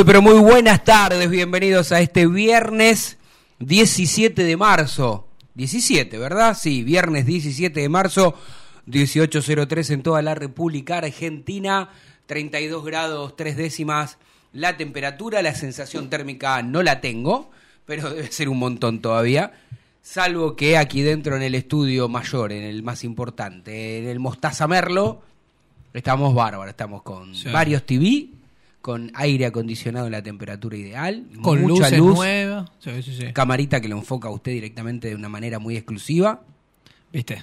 Muy, pero muy buenas tardes, bienvenidos a este viernes 17 de marzo. 17, ¿verdad? Sí, viernes 17 de marzo, 1803 en toda la República Argentina, 32 grados 3 décimas la temperatura, la sensación térmica no la tengo, pero debe ser un montón todavía. Salvo que aquí dentro en el estudio mayor, en el más importante, en el Mostaza Merlo, estamos bárbaros, estamos con Sí. varios TV, con aire acondicionado en la temperatura ideal, Con mucha luz, nuevas. Sí, sí, sí. camarita que lo enfoca a usted directamente de una manera muy exclusiva. ¿Viste?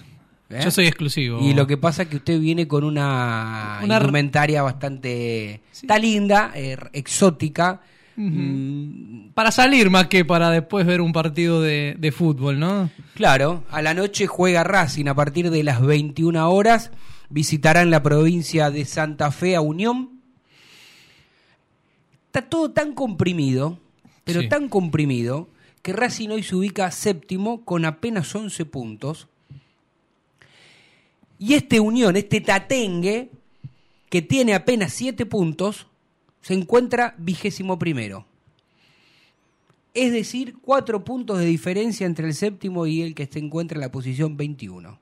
¿eh? Yo soy exclusivo. Y lo que pasa es que usted viene con una, Una- bastante... Está linda, eh, exótica. mm, Para salir más que para después ver un partido de, de fútbol, ¿no? Claro, a la noche juega Racing a partir de las 21 horas. Visitarán la provincia de Santa Fe a Unión. Está todo tan comprimido, pero Sí. tan comprimido, que Racing hoy se ubica séptimo con apenas 11 puntos. Y este Unión, este Tatengue, que tiene apenas 7 puntos, se encuentra vigésimo primero. Es decir, cuatro puntos de diferencia entre el séptimo y el que se encuentra en la posición 21.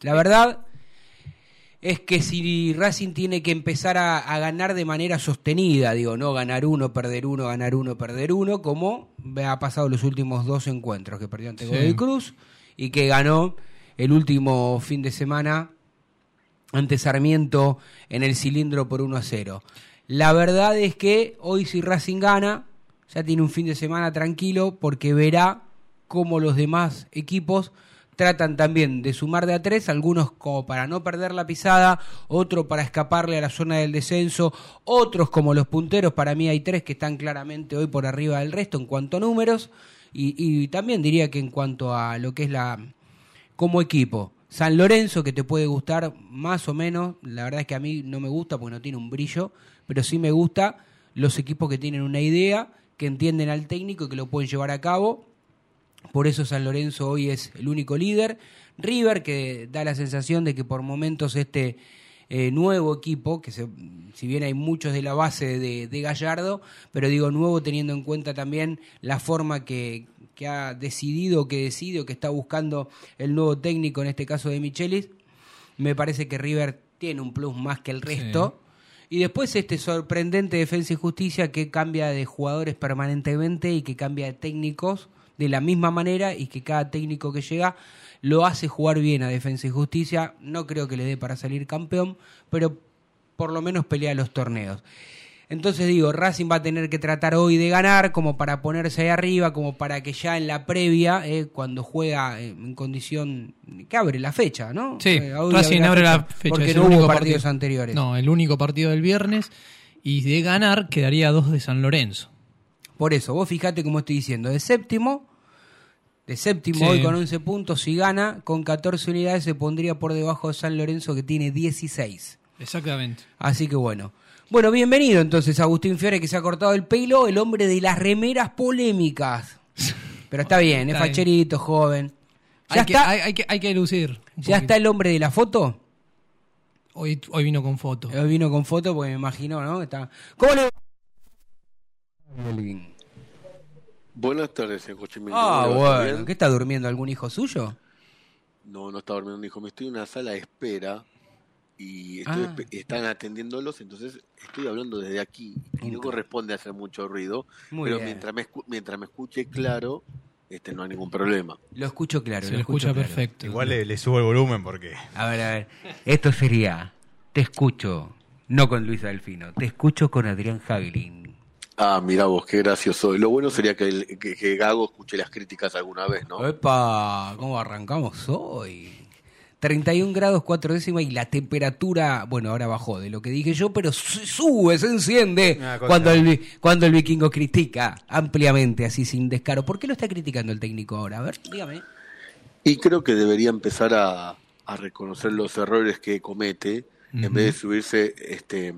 La verdad es que si Racing tiene que empezar a, a ganar de manera sostenida, digo, no ganar uno, perder uno, ganar uno, perder uno, como ha pasado los últimos dos encuentros, que perdió ante Sí. Godoy Cruz y que ganó el último fin de semana ante Sarmiento en el cilindro por 1 a 0. La verdad es que hoy si Racing gana, ya tiene un fin de semana tranquilo porque verá cómo los demás equipos tratan también de sumar de a tres, algunos como para no perder la pisada, otro para escaparle a la zona del descenso, otros como los punteros, para mí hay tres que están claramente hoy por arriba del resto en cuanto a números, y, y también diría que en cuanto a lo que es la, como equipo. San Lorenzo, que te puede gustar más o menos, la verdad es que a mí no me gusta porque no tiene un brillo, pero sí me gusta los equipos que tienen una idea, que entienden al técnico y que lo pueden llevar a cabo. Por eso San Lorenzo hoy es el único líder. River, que da la sensación de que por momentos este eh, nuevo equipo, que se- si bien hay muchos de la base de, de Gallardo, pero digo nuevo teniendo en cuenta también la forma que, que ha decidido, que decide o que está buscando el nuevo técnico, en este caso de Michelis, me parece que River tiene un plus más que el resto. Y después este sorprendente Defensa y Justicia que cambia de jugadores permanentemente y que cambia de técnicos de la misma manera y que cada técnico que llega lo hace jugar bien a Defensa y Justicia. No creo que le dé para salir campeón, pero por lo menos pelea los torneos. Entonces digo, Racing va a tener que tratar hoy de ganar como para ponerse ahí arriba, como para que ya en la previa, eh, cuando juega eh, en condición que abre la fecha, ¿no? Sí, Eh, Racing abre la fecha. Porque es no el hubo único partidos partido- anteriores. No, el único partido del viernes. Y de ganar quedaría dos de San Lorenzo. Por eso, vos fijate como estoy diciendo, de séptimo, de séptimo Sí. hoy con 11 puntos, si gana, con 14 unidades se pondría por debajo de San Lorenzo que tiene 16. Exactamente. Así que bueno. Bueno, bienvenido entonces Agustín Fiore que se ha cortado el pelo, el hombre de las remeras polémicas. Pero está bien, es Está bien. facherito, joven. ¿Ya, Hay que, está, hay, hay que, hay que lucir. ¿Ya poquito. está el hombre de la foto? Hoy, hoy vino con foto. Hoy vino con foto porque me imagino, ¿no? Está... ¿Cómo le? Buenas tardes, señor Cochimillo. Ah, ¿Cómo le va? ¿Todo bueno. bien? ¿Qué está durmiendo algún hijo suyo? No, no está durmiendo un hijo. Me estoy en una sala de espera y estoy Ah. están atendiéndolos, entonces estoy hablando desde aquí y no corresponde hacer mucho ruido. Muy pero bien. mientras me, escu- mientras me escuche claro, este no hay ningún problema. Lo escucho claro. Se lo lo escucho escucha claro. perfecto. Igual le, le subo el volumen porque. A ver, a ver. Esto sería, te escucho, no con Luis Delfino, te escucho con Adrián Hagelin. Ah, mira vos, qué gracioso. Lo bueno sería que, el- que, que Gago escuche las críticas alguna vez, ¿no? Epa, ¿cómo arrancamos hoy? 31 grados 4 décimas y la temperatura, bueno, ahora bajó de lo que dije yo, pero su- sube, se enciende cuando el, cuando el vikingo critica ampliamente, así sin descaro. ¿Por qué lo está criticando el técnico ahora? A ver, dígame. Y creo que debería empezar a, a reconocer los errores que comete en vez de subirse, este,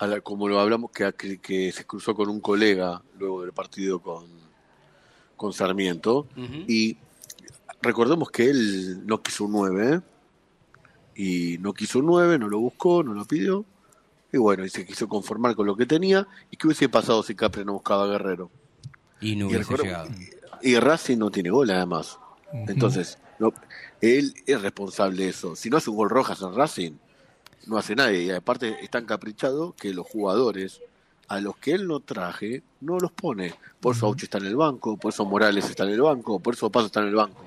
a la- como lo hablamos, que, se cruzó con un colega luego del partido con, con Sarmiento. Y recordemos que él no quiso un 9, ¿eh? y no quiso un 9, no lo buscó, no lo pidió, Y bueno, y se quiso conformar con lo que tenía. ¿Y qué hubiese pasado si Capri no buscaba a Guerrero? Y no hubiese llegado. y Racing no tiene gol además. Entonces, no, él es responsable de eso. Si no hace un gol Rojas en Racing, no hace nadie. Y aparte es tan caprichado que los jugadores a los que él no traje, no los pone. Por eso Auchi está en el banco, por eso Morales está en el banco, por eso Paso está en el banco.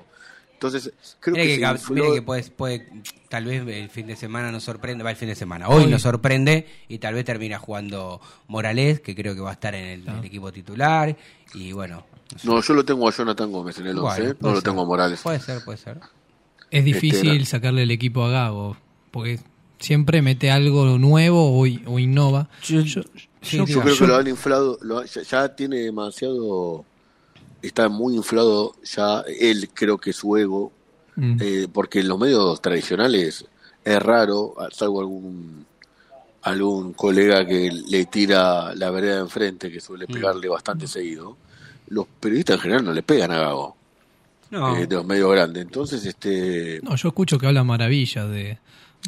Entonces, creo Mire que, que, infló- mire que puede, puede- tal vez el fin de semana nos sorprende, va el fin de semana, hoy, Hoy. nos sorprende y tal vez termina jugando Morales, que creo que va a estar en el, el equipo titular, y bueno. no sé. Yo lo tengo a Jonathan Gómez en el 11, Bueno, ¿eh? puede no lo ser. tengo a Morales. Puede ser, puede ser. Es difícil Este, sacarle el equipo a Gago, porque siempre mete algo nuevo o, o innova. Yo- Yo- sí, yo- Yo creo que lo han inflado, lo- ya, ya tiene demasiado, está muy inflado ya él, creo que su ego, Mm. eh, porque en los medios tradicionales es raro, salvo algún algún colega que le tira la vereda de enfrente, que Mm. suele pegarle bastante seguido, los periodistas en general no le pegan a Gago, No, eh, de los medios grandes. Entonces, este No, yo escucho que habla maravillas de,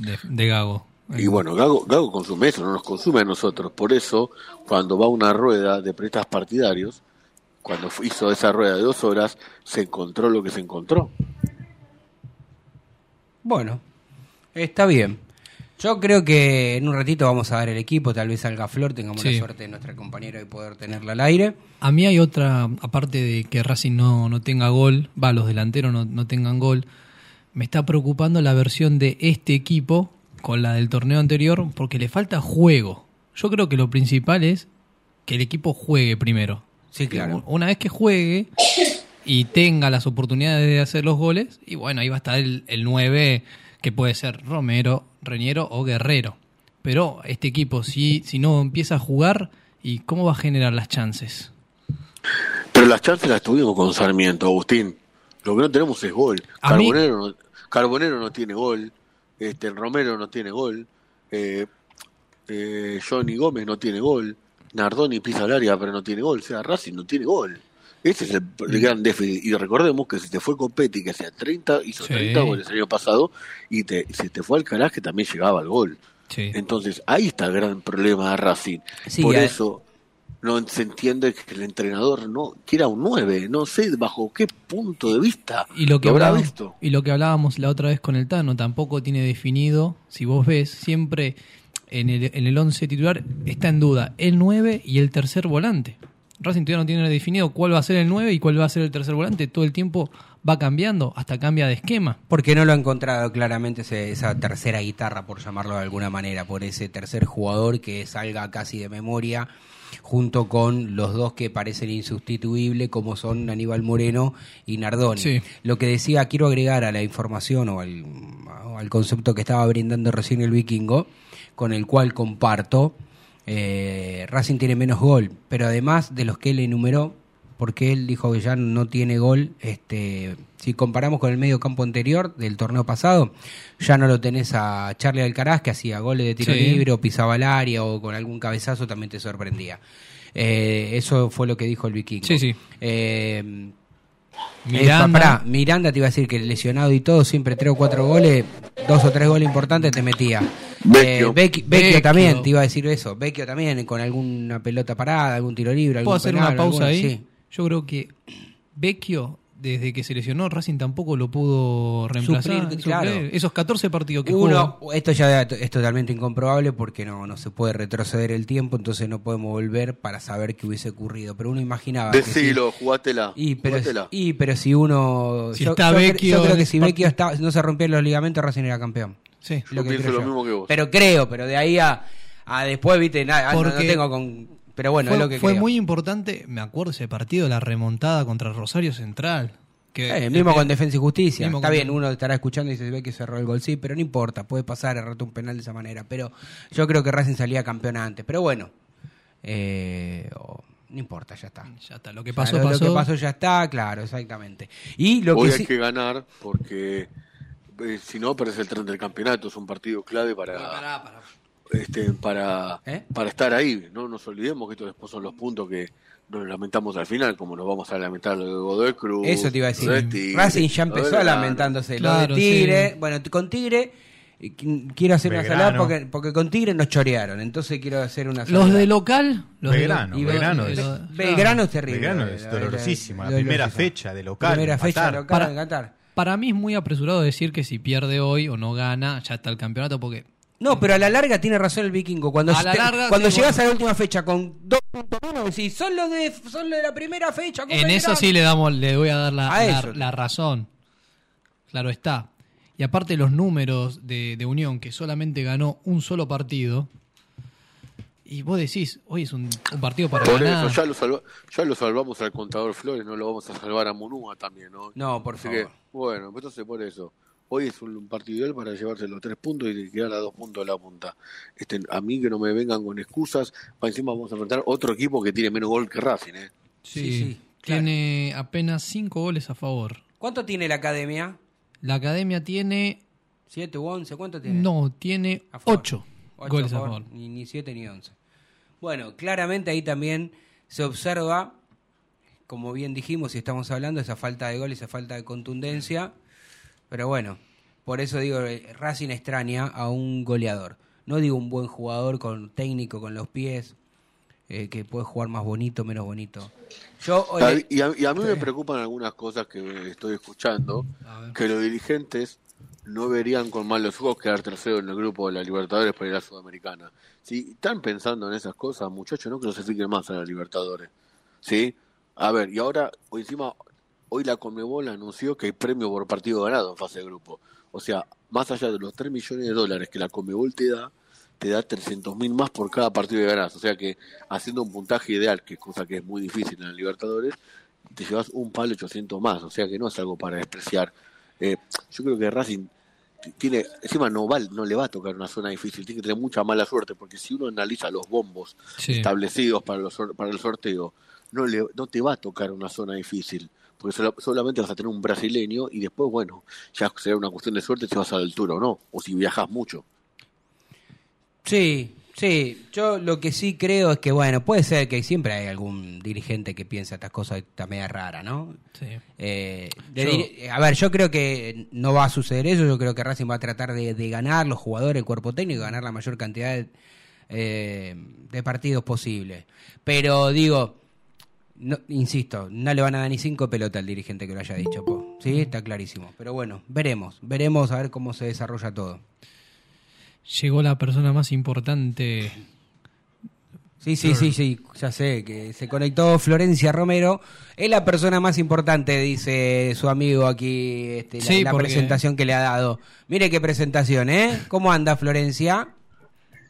de, de Gago. Y bueno, Gago, Gago consume eso, no nos consume a nosotros. Por eso, cuando va a una rueda de periodistas partidarios, cuando hizo esa rueda de dos horas, se encontró lo que se encontró. bueno, está bien. Yo creo que en un ratito vamos a ver el equipo, tal vez salga Flor, tengamos Sí. la suerte de nuestra compañera de poder tenerla al aire. A mí hay otra, aparte de que Racing no, no tenga gol, va, los delanteros no, no tengan gol, me está preocupando la versión de este equipo con la del torneo anterior porque le falta juego. Yo creo que lo principal es que el equipo juegue primero. Sí, claro. Una vez que juegue y tenga las oportunidades de hacer los goles, y bueno, ahí va a estar el, el 9 que puede ser Romero, Reñero o Guerrero. Pero este equipo, si, si no empieza a jugar, ¿y cómo va a generar las chances? Pero las chances las tuvimos con Sarmiento, Agustín. Lo que no tenemos es gol. A mí- Carbonero, no, Carbonero no tiene gol. Este, Romero no tiene gol. Eh, eh, Johnny Gómez no tiene gol. Nardoni pisa el área, pero no tiene gol. O sea, Racing no tiene gol. Ese es el, el gran déficit. Y recordemos que si te fue Copetti, que hacía 30, hizo Sí. 30 goles el año pasado, y te, si te fue Alcaraz, que también llegaba al gol. Sí. Entonces, ahí está el gran problema de Racing. Sí, Por eso no se entiende que el entrenador no quiera un 9. No sé bajo qué punto de vista Y lo que habrá hablábamos, visto. y lo que hablábamos la otra vez con el Tano tampoco tiene definido, si vos ves, siempre en el, en el 11 titular está en duda el 9 y el tercer volante. Racing todavía no tiene definido cuál va a ser el 9 y cuál va a ser el tercer volante. Todo el tiempo va cambiando, hasta cambia de esquema. Porque no lo ha encontrado claramente ese- esa tercera guitarra, por llamarlo de alguna manera, por ese tercer jugador que salga casi de memoria, junto con los dos que parecen insustituibles, como son Aníbal Moreno y Nardoni. Sí. Lo que decía, quiero agregar a la información o al, al concepto que estaba brindando recién el vikingo, con el cual comparto, eh, Racing tiene menos gol, pero además de los que él enumeró, porque él dijo que ya no tiene gol, este, si comparamos con el medio campo anterior del torneo pasado, ya no lo tenés a Charlie Alcaraz que hacía goles de tiro Sí. libre o pisaba el área o con algún cabezazo también te sorprendía. Eh, eso fue lo que dijo el vikingo. Sí, sí. Eh, Miranda. eh, pará, Miranda te iba a decir que lesionado y todo, siempre tres o cuatro goles, dos o tres goles importantes te metía. Vecchio. Eh, Vecchio, Vecchio Vecchio. también, te iba a decir eso. Vecchio también, con alguna pelota parada, algún tiro libre, algún ¿Puedo hacer penal, una pausa ahí? sí. Yo creo que Vecchio, desde que se lesionó, Racing tampoco lo pudo reemplazar. Suplir, claro. suplir. Esos 14 partidos que Uno, jugó. esto ya es totalmente incomprobable porque no, no se puede retroceder el tiempo, entonces no podemos volver para saber qué hubiese ocurrido. Pero uno imaginaba que si- Decilo, jugátela. Y pero, jugátela. y pero si uno. Si yo, está yo cre- Vecchio yo creo que si Vecchio está, no se rompían los ligamentos, Racing era campeón. Sí. Yo pienso lo mismo que vos. Pero creo, pero de ahí a, después, viste, nada, no- no, Porque tengo con. Pero bueno, fue es lo que fue creo. muy importante, me acuerdo ese partido, la remontada contra Rosario Central. Que Eh, mismo el- con Defensa y Justicia. Está con- bien, uno estará escuchando y se ve que cerró el gol, sí, pero no importa, puede pasar, errarte un penal de esa manera. Pero yo creo que Racing salía campeón antes. Pero bueno, eh, no importa, ya está. Ya está, lo que pasó, lo, lo pasó. que pasó ya está, claro, exactamente. Y lo Hoy que hay sí- que ganar porque eh, si no, perdés el tren del campeonato. Es un partido clave para, este, para, ¿Eh? para estar ahí. No nos olvidemos que estos después son los puntos que nos lamentamos al final, como nos vamos a lamentar lo de Godoy Cruz. Eso te iba a decir. lo de Tigre, Racing ya lo de empezó Belgrano. lamentándose. Claro, lo de Tigre, sí. bueno, con Tigre qu- quiero hacer una salada porque, porque con Tigre nos chorearon, entonces quiero hacer una salada. Los de local, los de Belgrano, lo- y Belgrano lo- es- lo- Belgrano es terrible. Belgrano es la- dolorosísima. La la- primera fecha de local. Primera fecha de local Para-. Para mí es muy apresurado decir que si pierde hoy o no gana, ya está el campeonato, porque No, pero a la larga tiene razón el vikingo. Cuando, A la te- larga, cuando sí, llegas bueno. a la última fecha con dos puntos menos, decís, son los de, son los de la primera fecha. en Belgrano". eso sí le damos, le voy a dar la, A la- la razón. Claro está. Y aparte los números de, de Unión, que solamente ganó un solo partido. Y vos decís, hoy es un, un partido para Por ganar. eso ya lo, salva- ya lo salvamos al contador Flores, no lo vamos a salvar a Munúa también, ¿no? No, por Así favor. que, bueno, pues entonces por eso. Hoy es un partido ideal para llevarse los tres puntos y quedar a dos puntos de la punta. Este, a mí que no me vengan con excusas, para encima vamos a enfrentar otro equipo que tiene menos gol que Racing, ¿eh? Sí, Sí, sí, claro. tiene apenas cinco goles a favor. ¿Cuánto tiene la academia? La academia tiene, ¿Siete u once? ¿Cuánto tiene? no, tiene A ocho, Ocho goles a favor. Ni, ni siete ni once. Bueno, claramente ahí también se observa, como bien dijimos y estamos hablando, esa falta de gol, esa falta de contundencia. Pero bueno, por eso digo, eh, Racing extraña a un goleador. No digo un buen jugador con técnico, con los pies, eh, que puede jugar más bonito, menos bonito. Yo, Y a, y a mí me preocupan algunas cosas que estoy escuchando, que los dirigentes no verían con malos ojos quedar tercero en el grupo de la Libertadores para ir a la Sudamericana. Si están pensando en esas cosas, muchachos, no clasifiquen más a la Libertadores. ¿Sí? A ver, y ahora, encima, hoy la Conmebol anunció que hay premio por partido ganado en fase de grupo. O sea, más allá de los 3 millones de dólares que la Conmebol te da, te da 300 mil más por cada partido que ganás. O sea que haciendo un puntaje ideal, que es cosa que es muy difícil en la Libertadores, te llevas un palo 800 más. O sea que no es algo para despreciar. Eh, yo creo que Racing tiene, encima no, va, no le va a tocar una zona difícil, tiene que tener mucha mala suerte, porque si uno analiza los bombos Sí. establecidos para, los, para el sorteo, no, le, no te va a tocar una zona difícil, porque sola- solamente vas a tener un brasileño y después, bueno, ya será una cuestión de suerte si vas a la altura o no, o si viajas mucho. Sí, sí. Yo lo que sí creo es que, bueno, puede ser que siempre hay algún dirigente que piensa estas cosas está media rara, ¿no? Sí. Eh, de a ver, yo creo que no va a suceder eso. Yo creo que Racing va a tratar de, de ganar los jugadores, el cuerpo técnico, ganar la mayor cantidad de, eh, de partidos posible. Pero digo, no, insisto, no le van a dar ni cinco pelotas al dirigente que lo haya dicho. po. Sí, está clarísimo. Pero bueno, veremos, veremos a ver cómo se desarrolla todo. Llegó la persona más importante. Sí, sí, sí, sí, ya sé que se conectó Florencia Romero. Es la persona más importante, dice su amigo aquí, este, la, Sí, la porque- presentación que le ha dado. Mire qué presentación, ¿eh? ¿Cómo anda Florencia?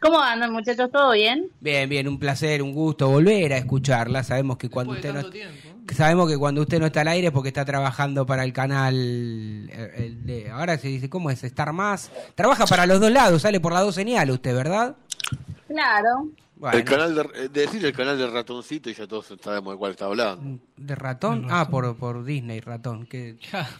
¿Cómo andan muchachos? ¿Todo bien? Bien, bien, un placer, un gusto volver a escucharla. Sabemos que cuando usted no, sabemos que cuando usted no está al aire es porque está trabajando para el canal, eh, el de- ahora se dice, ¿cómo es? Estar más. Trabaja para los dos lados, sale por las dos señales usted, ¿verdad? Claro. Bueno. El canal de, eh, decir el canal del ratoncito y ya todos sabemos de cuál está hablando. ¿De ratón? Ah, por, por Disney, ratón. Qué,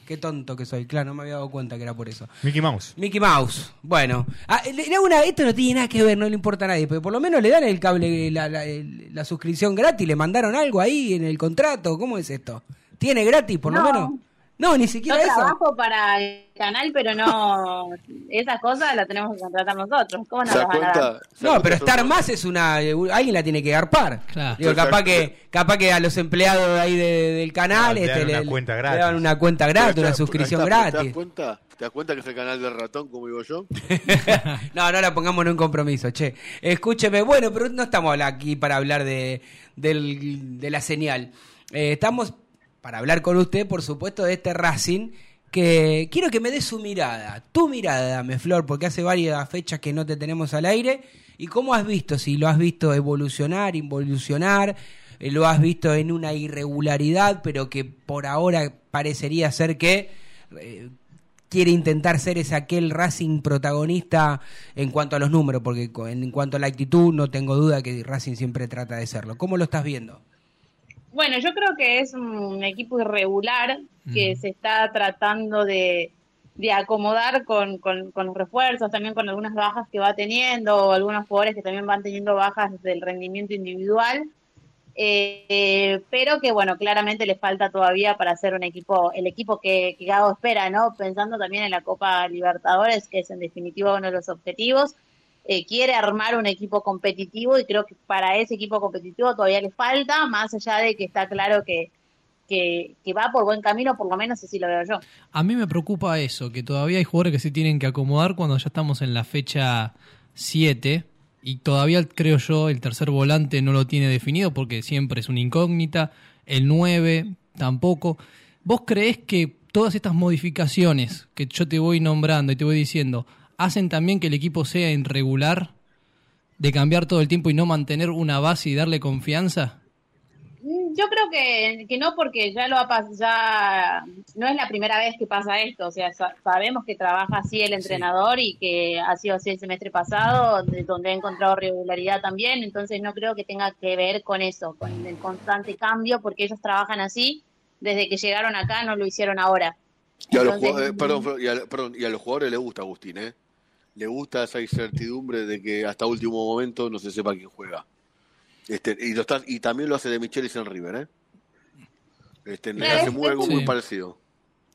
qué tonto que soy. Claro, no me había dado cuenta que era por eso. Mickey Mouse. Mickey Mouse. Bueno, ah, una- esto no tiene nada que ver, no le importa a nadie, pero por lo menos le dan el cable, la, la- la suscripción gratis, le mandaron algo ahí en el contrato. ¿Cómo es esto? ¿Tiene gratis por lo No. menos? No, ni Yo siquiera eso. trabajo para el canal, pero no. Esas cosas las tenemos que contratar nosotros. ¿Cómo nos ¿Se las van a dar? No, pero son- Star Más es una. eh, Alguien la tiene que garpar. Claro. Digo, capaz que, capaz que a los empleados de ahí de- del canal este, dan le, una cuenta le gratis. dan una cuenta gratis, está- una suscripción está, ¿Te das gratis. cuenta? ¿Te das cuenta que es el canal del ratón, como digo yo? no, no la pongamos en un compromiso, che. Escúcheme, bueno, pero no estamos aquí para hablar de, del- de la señal. Eh, estamos para hablar con usted, por supuesto, de este Racing. Que quiero que me dé su mirada, tu mirada, dame Flor, porque hace varias fechas que no te tenemos al aire. ¿Y cómo has visto? Si lo has visto evolucionar, involucionar, eh, lo has visto en una irregularidad, pero que por ahora parecería ser que eh, quiere intentar ser ese aquel Racing protagonista en cuanto a los números, porque en cuanto a la actitud no tengo duda que Racing siempre trata de serlo. ¿Cómo lo estás viendo? Bueno, yo creo que es un equipo irregular que Mm. se está tratando de, de acomodar con, con, con los refuerzos, también con algunas bajas que va teniendo, o algunos jugadores que también van teniendo bajas del rendimiento individual. eh, pero que bueno, claramente le falta todavía para hacer un equipo, el equipo que, que Gago espera, ¿no? Pensando también en la Copa Libertadores, que es en definitiva uno de los objetivos. Eh, quiere armar un equipo competitivo y creo que para ese equipo competitivo todavía le falta, más allá de que está claro que, que, que va por buen camino, por lo menos así lo veo yo. A mí me preocupa eso, que todavía hay jugadores que se tienen que acomodar cuando ya estamos en la fecha 7 y todavía creo yo el tercer volante no lo tiene definido porque siempre es una incógnita, el 9 tampoco. ¿Vos creés que todas estas modificaciones que yo te voy nombrando y te voy diciendo hacen también que el equipo sea irregular de cambiar todo el tiempo y no mantener una base y darle confianza? Mm, Yo creo que, que no, porque ya lo ha ya no es la primera vez que pasa esto. O sea, sa- sabemos que trabaja así el entrenador y que ha sido así el semestre pasado, de- donde ha encontrado regularidad también. Entonces, no creo que tenga que ver con eso, con el constante cambio, porque ellos trabajan así desde que llegaron acá, no lo hicieron ahora. Y a los, jugadores- perdón, Flor, y a, perdón, y a los jugadores les gusta Agustín, ¿eh? Le gusta esa incertidumbre de que hasta último momento no se sepa quién juega. Este, y, lo está, y también lo hace de Michelis en River, ¿eh? Este, le hace muy, algo muy parecido.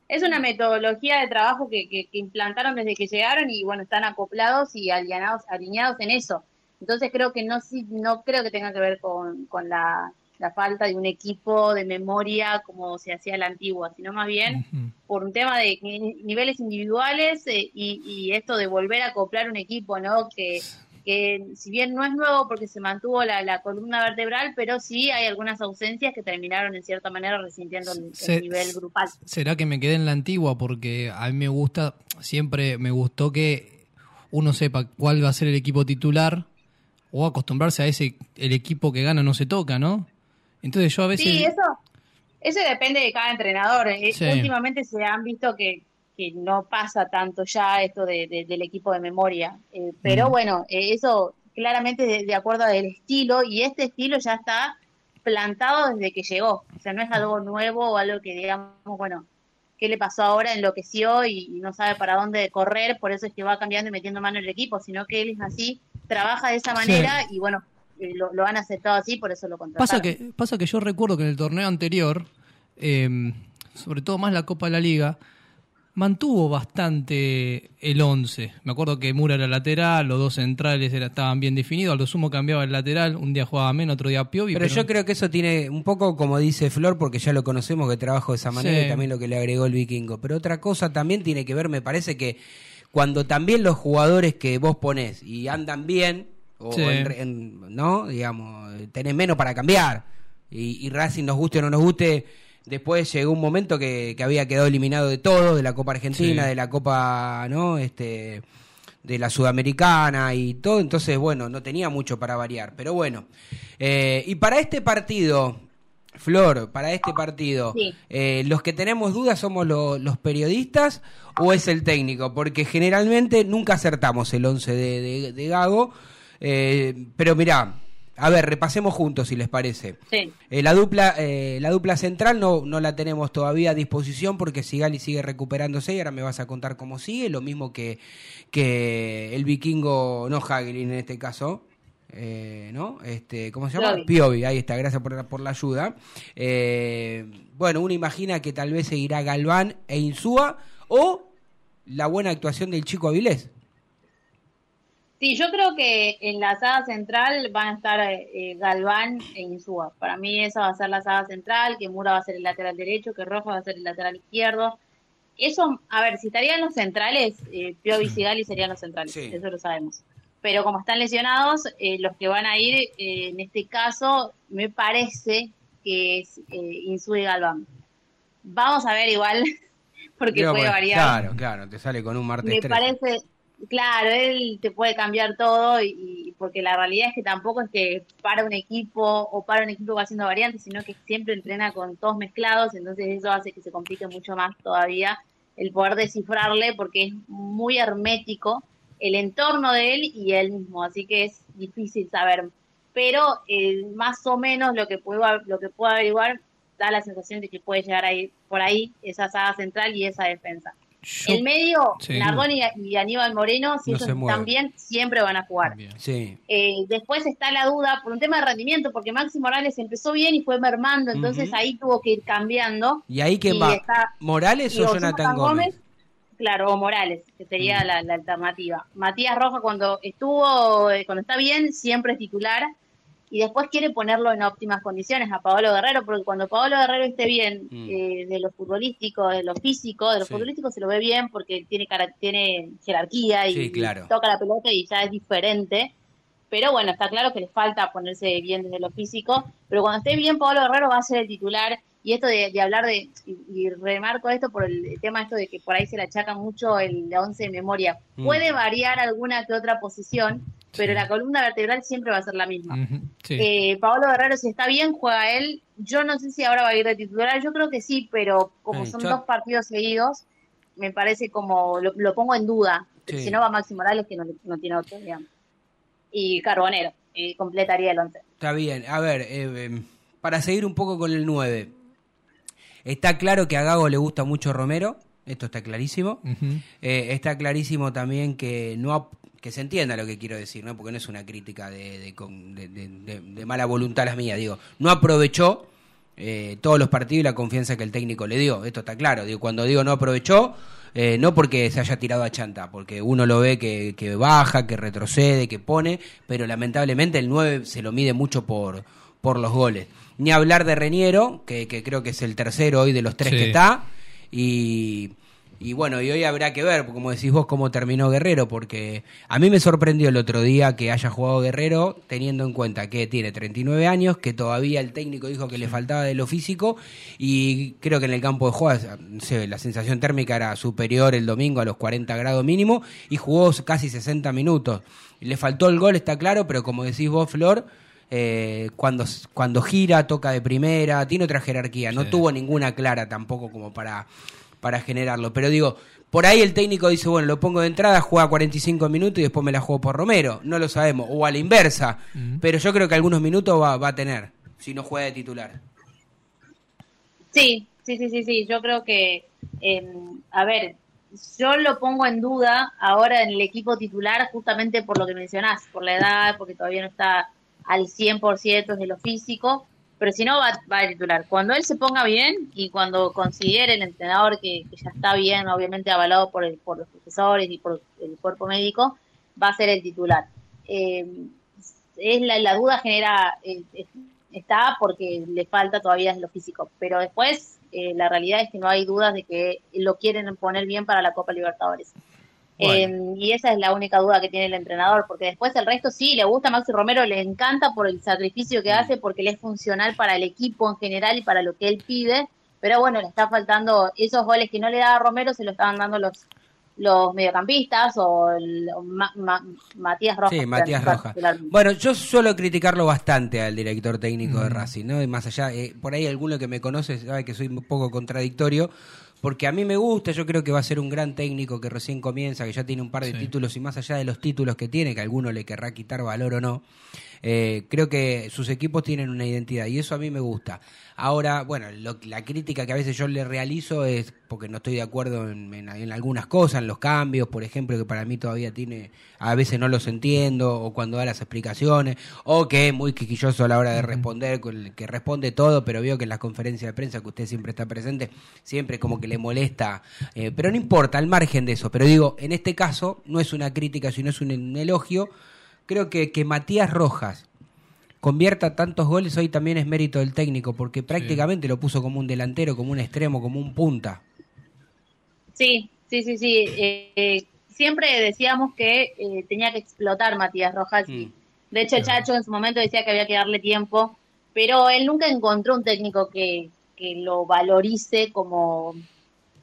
Es una metodología de trabajo que, que, que implantaron desde que llegaron y bueno, están acoplados y alineados, alineados en eso. Entonces creo que no sí, no creo que tenga que ver con, con la, la falta de un equipo de memoria como se hacía la antigua, sino más bien por un tema de ni- niveles individuales eh, y, y esto de volver a acoplar un equipo, ¿no? Que, que si bien no es nuevo porque se mantuvo la, la columna vertebral, pero sí hay algunas ausencias que terminaron en cierta manera resintiendo el, nivel grupal. ¿Será que me quedé en la antigua? Porque a mí me gusta, siempre me gustó que uno sepa cuál va a ser el equipo titular o acostumbrarse a ese, el equipo que gana no se toca, ¿no? Entonces yo a veces... Sí, eso, eso depende de cada entrenador. Eh, Sí. Últimamente se han visto que, que no pasa tanto ya esto de, de- del equipo de memoria. Eh, pero Mm. bueno, eh, eso claramente de, de acuerdo al estilo, y este estilo ya está plantado desde que llegó. O sea, no es algo nuevo o algo que digamos, bueno, ¿qué le pasó ahora? Enloqueció y, y no sabe para dónde correr, por eso es que va cambiando y metiendo mano en el equipo, sino que él es así, trabaja de esa Sí. manera y bueno, eh, lo, lo han aceptado así, por eso lo contrataron. Pasa que, pasa que yo recuerdo que en el torneo anterior, eh, sobre todo más la Copa de la Liga, mantuvo bastante el 11. Me acuerdo que Mura era lateral, los dos centrales era- estaban bien definidos, a lo sumo cambiaba el lateral, un día jugaba menos, otro día Piovi. Pero, yo creo que eso tiene un poco como dice Flor, porque ya lo conocemos que trabajo de esa manera Sí. y también lo que le agregó el vikingo. Pero otra cosa también tiene que ver, me parece que cuando también los jugadores que vos ponés y andan bien, o Sí. en- en- ¿no? Digamos, tenés menos para cambiar. Y, y Racing nos guste o no nos guste, después llegó un momento que, que había quedado eliminado de todo, de la Copa Argentina, Sí. de la Copa, ¿no? Este de la Sudamericana y todo, entonces bueno, no tenía mucho para variar, pero bueno. Eh, y para este partido, Flor, para este partido, Sí. eh, ¿los que tenemos dudas somos lo- los periodistas o es el técnico? Porque generalmente nunca acertamos el 11 de, de- de Gago, eh, pero mirá, a ver, repasemos juntos si les parece. Sí. Eh, la dupla eh, la dupla central no, no la tenemos todavía a disposición porque Sigali sigue recuperándose y ahora me vas a contar cómo sigue, lo mismo que, que el vikingo, no Hagelin en este caso, eh, ¿no? Este, ¿Cómo se llama? Piovi. Piovi, ahí está, gracias por, por la ayuda. Eh, bueno, uno imagina que tal vez seguirá Galván e Insúa o la buena actuación del chico Avilés. Sí, yo creo que en la saga central van a estar eh, Galván e Insúa. Para mí esa va a ser la saga central, que Mura va a ser el lateral derecho, que Roja va a ser el lateral izquierdo. Eso, a ver, si estarían los centrales, eh, Piovi y Sigali serían los centrales, Sí. eso lo sabemos. Pero como están lesionados, eh, los que van a ir, eh, en este caso, me parece que es eh, Insúa y Galván. Vamos a ver igual, porque Digo, puede variar. Claro, claro, te sale con un martes Me 13. parece, claro, él te puede cambiar todo y, porque la realidad es que tampoco es que para un equipo o para un equipo va haciendo variantes, sino que siempre entrena con todos mezclados, entonces eso hace que se complique mucho más todavía el poder descifrarle porque es muy hermético el entorno de él y él mismo, así que es difícil saber. Pero eh, más o menos lo que puedo lo que puedo averiguar da la sensación de que puede llegar a ir por ahí esa saga central y esa defensa. Yo- el medio, Sí. Nardoni y, y Aníbal Moreno, si No ellos están bien, siempre van a jugar. Sí. Eh, después está la duda por un tema de rendimiento, porque Maxi Morales empezó bien y fue mermando, entonces ahí tuvo que ir cambiando. ¿Y ahí quién Y va? está- ¿Morales o Jonathan Gómez? Claro, o Morales, que sería la, la alternativa. Matías Roja cuando estuvo, eh, cuando está bien, siempre es titular y después quiere ponerlo en óptimas condiciones a Paolo Guerrero, porque cuando Paolo Guerrero esté bien, Mm. eh, de lo futbolístico, de lo físico, de lo Sí. futbolístico se lo ve bien porque tiene, tiene jerarquía y, Sí, claro. y toca la pelota y ya es diferente. Pero bueno, está claro que le falta ponerse bien desde lo físico, pero cuando esté bien Pablo Guerrero va a ser el titular. Y esto de, de hablar de, y, y remarco esto por el tema esto de que por ahí se le achaca mucho el 11 de memoria. Mm. Puede variar alguna que otra posición, pero Sí. la columna vertebral siempre va a ser la misma. Ujú, sí. Eh, Pablo Guerrero, si está bien, juega él. Yo no sé si ahora va a ir de titular, yo creo que sí, pero como Eh, son dos partidos seguidos, me parece como lo, lo pongo en duda. Sí. Si no va Maxi Morales, que no, no tiene otro, digamos. Y Carbonero, eh, completaría el 11. Está bien. A ver, eh, eh, para seguir un poco con el 9. Está claro que a Gago le gusta mucho Romero. Esto está clarísimo. Eh, está clarísimo también que no ap- que se entienda lo que quiero decir, ¿no? Porque no es una crítica de, de de- mala voluntad las mías, digo. No aprovechó eh, todos los partidos y la confianza que el técnico le dio. Esto está claro. Digo, cuando digo no aprovechó, eh, no porque se haya tirado a chanta, porque uno lo ve que, que baja, que retrocede, que pone, pero lamentablemente el 9 se lo mide mucho por, por los goles. Ni hablar de Reñero, que, que creo que es el tercero hoy de los tres Sí. que está. Y, y bueno, y hoy habrá que ver, como decís vos, cómo terminó Guerrero, porque a mí me sorprendió el otro día que haya jugado Guerrero, teniendo en cuenta que tiene 39 años, que todavía el técnico dijo que le faltaba de lo físico, y creo que en el campo de juego, no sé, la sensación térmica era superior el domingo a los 40 grados mínimo, y jugó casi 60 minutos. Le faltó el gol, está claro, pero como decís vos, Flor, eh, cuando, cuando gira, toca de primera, tiene otra jerarquía, no Sí. tuvo ninguna clara tampoco como para, para generarlo. Pero digo, por ahí el técnico dice, bueno, lo pongo de entrada, juega 45 minutos y después me la juego por Romero. No lo sabemos. O a la inversa. Pero yo creo que algunos minutos va, va a tener, si no juega de titular. Sí, sí, sí, sí, sí. Yo creo que, eh, a ver, yo lo pongo en duda ahora en el equipo titular justamente por lo que mencionás, por la edad, porque todavía no está al 100% de lo físico, pero si no va, va a titular. Cuando él se ponga bien y cuando considere el entrenador que, que ya está bien, obviamente avalado por, el, por los profesores y por el cuerpo médico, va a ser el titular. Eh, es la, la duda genera eh, es- está porque le falta todavía lo físico, pero después eh, la realidad es que no hay dudas de que lo quieren poner bien para la Copa Libertadores. Bueno. Eh, y esa es la única duda que tiene el entrenador, porque después el resto sí, le gusta a Maxi Romero, le encanta por el sacrificio que hace, porque le es funcional para el equipo en general y para lo que él pide, pero bueno, le está faltando esos goles que no le da a Romero, se lo estaban dando los los mediocampistas o, el- o Ma- Ma- Matías Rojas. Sí, Matías Rojas. Bueno, yo suelo criticarlo bastante al director técnico de Mm. Racing, ¿no? Y más allá, eh, por ahí alguno que me conoce sabe que soy un poco contradictorio, porque a mí me gusta, yo creo que va a ser un gran técnico que recién comienza, que ya tiene un par de Sí. títulos y más allá de los títulos que tiene, que a alguno le querrá quitar valor o no, eh, creo que sus equipos tienen una identidad y eso a mí me gusta. Ahora, bueno, lo- la crítica que a veces yo le realizo es porque no estoy de acuerdo en, en- en algunas cosas, en los cambios, por ejemplo, que para mí todavía tiene, a veces no los entiendo, o cuando da las explicaciones, o que es muy quisquilloso a la hora de responder, que responde todo, pero veo que en las conferencias de prensa que usted siempre está presente, siempre como que le molesta, eh, pero no importa, al margen de eso, pero digo, en este caso no es una crítica, sino es un, un elogio, creo que, que Matías Rojas convierta tantos goles hoy también es mérito del técnico, porque prácticamente lo puso como un delantero, como un extremo, como un punta. Sí, sí, sí, sí. Eh, eh, siempre decíamos que eh, tenía que explotar Matías Rojas. y Mm. De hecho, Claro. Chacho en su momento decía que había que darle tiempo, pero él nunca encontró un técnico que, que lo valorice como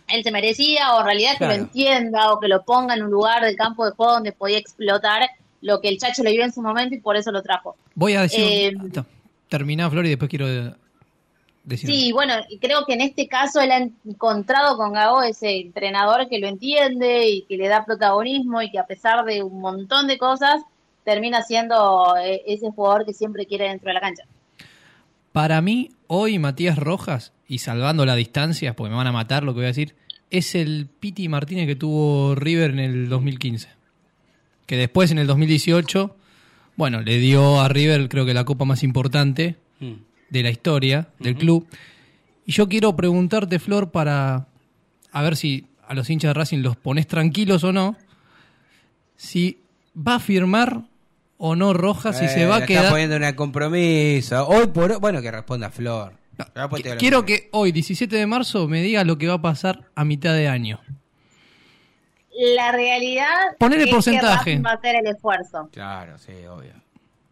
él se merecía, o en realidad que lo entienda, o que lo ponga en un lugar del campo de juego donde podía explotar lo que el Chacho le vio en su momento y por eso lo trajo. Voy a decir. Eh, un- Terminá, Flor, y después quiero decir. Sí, bueno, creo que en este caso él ha encontrado con Gago ese entrenador que lo entiende y que le da protagonismo y que a pesar de un montón de cosas termina siendo eh, ese jugador que siempre quiere dentro de la cancha. Para mí, hoy Matías Rojas, y salvando la distancia, porque me van a matar lo que voy a decir, es el Piti Martínez que tuvo River en el 2015. Que después en el 2018, bueno, le dio a River creo que la copa más importante Mm. de la historia del club. Y yo quiero preguntarte, Flor, para a ver si a los hinchas de Racing los pones tranquilos o no, si va a firmar o no Rojas, si Eh, se va la a quedar... Está poniendo una compromiso. Hoy por hoy- Bueno, que responda Flor. Quiero que hoy, 17 de marzo, me digas lo que va a pasar a mitad de año. La realidad Ponele es porcentaje. que Racing va a hacer el esfuerzo. Claro, sí, obvio.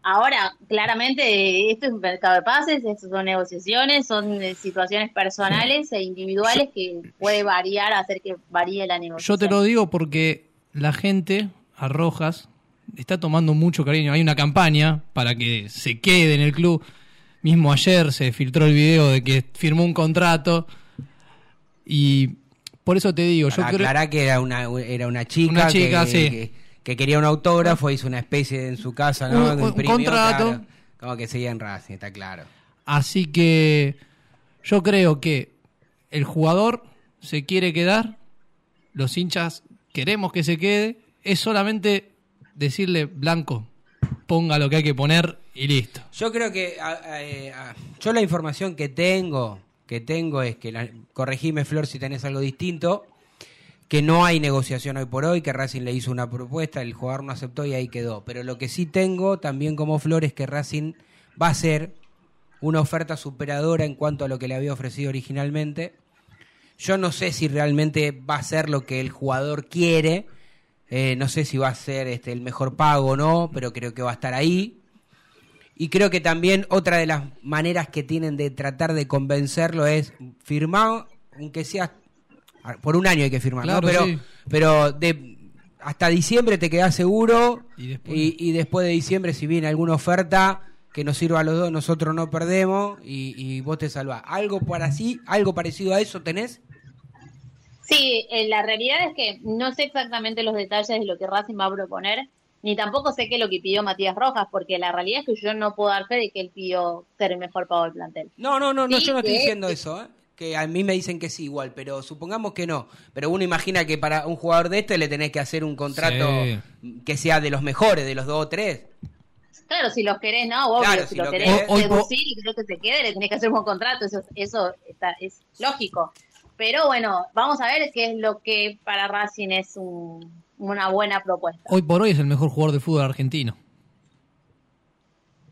Ahora, claramente, esto es un mercado de pases, esto son negociaciones, son eh, situaciones personales e individuales que puede variar, hacer que varíe la negociación. Yo te lo digo porque la gente a Rojas está tomando mucho cariño. Hay una campaña para que se quede en el club. Mismo ayer se filtró el video de que firmó un contrato. Y por eso te digo, yo creo... que era una, era una chica, Una chica, que, sí. que, que quería un autógrafo, hizo una especie de- en su casa, ¿no? Un- un imprimió, contrato. claro, como que seguía en Racing, está claro. Así que yo creo que el jugador se quiere quedar, los hinchas queremos que se quede, es solamente decirle blanco, ponga lo que hay que poner y listo. Yo creo que a- a- eh, a- yo la información que tengo, que tengo es que la- corregime Flor si tenés algo distinto, que no hay negociación hoy por hoy, que Racing le hizo una propuesta, el jugador no aceptó y ahí quedó. Pero lo que sí tengo también como Flor es que Racing va a hacer una oferta superadora en cuanto a lo que le había ofrecido originalmente. Yo no sé si realmente va a ser lo que el jugador quiere. eh, no sé si va a ser este, el mejor pago o no, pero creo que va a estar ahí. Y creo que también otra de las maneras que tienen de tratar de convencerlo es firmar, aunque sea por un año hay que firmar, pero sí. pero de hasta diciembre te quedas seguro Y después- y, y después de diciembre si viene alguna oferta que nos sirva a los dos, nosotros no perdemos y, y vos te salvás. Algo para así, algo parecido a eso tenés. Sí, eh, la realidad es que no sé exactamente los detalles de lo que Racing va a proponer, ni tampoco sé qué es lo que pidió Matías Rojas, porque la realidad es que yo no puedo dar fe de que él pidió ser el mejor pago del plantel. No, no, no, no yo no estoy diciendo eso, ¿eh? que a mí me dicen que sí igual, pero supongamos que no. Pero uno imagina que para un jugador de este le tenés que hacer un contrato que sea de los mejores, de los dos o tres. Claro, si los querés, no, obvio, Claro, si, si lo lo querés Hoy- hoy seducir y creo que se quede, le tenés que hacer un buen contrato, eso, eso está, es lógico. Pero bueno, vamos a ver qué es lo que para Racing es un- una buena propuesta. Hoy por hoy es el mejor jugador de fútbol argentino.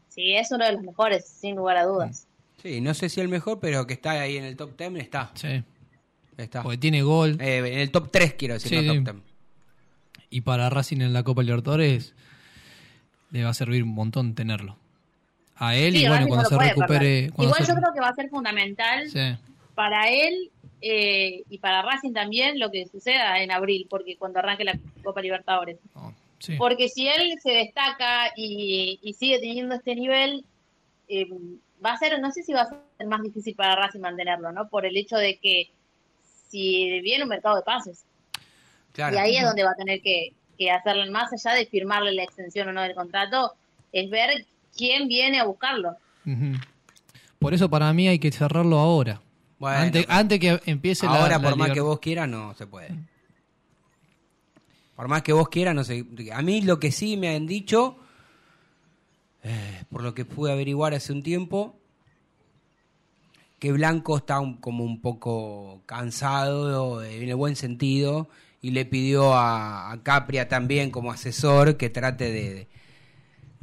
Sí, es uno de los mejores, sin lugar a dudas. Sí, no sé si el mejor, pero que está ahí en el top 10 está. Sí. está. Porque tiene gol. Eh, en el top 3 quiero decir, Sí, no top 10. Y para Racing en la Copa Libertadores le va a servir un montón tenerlo. A él Sí, y bueno, cuando se recupere... cuando Igual se- yo creo que va a ser fundamental Sí. para él eh, y para Racing también lo que suceda en abril, porque cuando arranque la Copa Libertadores. Oh, sí. Porque si él se destaca y, y sigue teniendo este nivel, eh, va a ser, no sé si va a ser más difícil para Racing mantenerlo, ¿no? Por el hecho de que si viene un mercado de pases, Claro. y ahí es donde va a tener que, que hacerlo, más allá de firmarle la extensión o no del contrato, es ver quién viene a buscarlo. Por eso para mí hay que cerrarlo ahora. Bueno, antes, pero- antes que empiece la- Ahora, la por más liber- que vos quieras, no se puede. Por más que vos quieras, no sé. A mí lo que sí me han dicho, eh, por lo que pude averiguar hace un tiempo, que Blanco está un- como un poco cansado, eh, en el buen sentido, y le pidió a, a Capria también como asesor que trate de, de,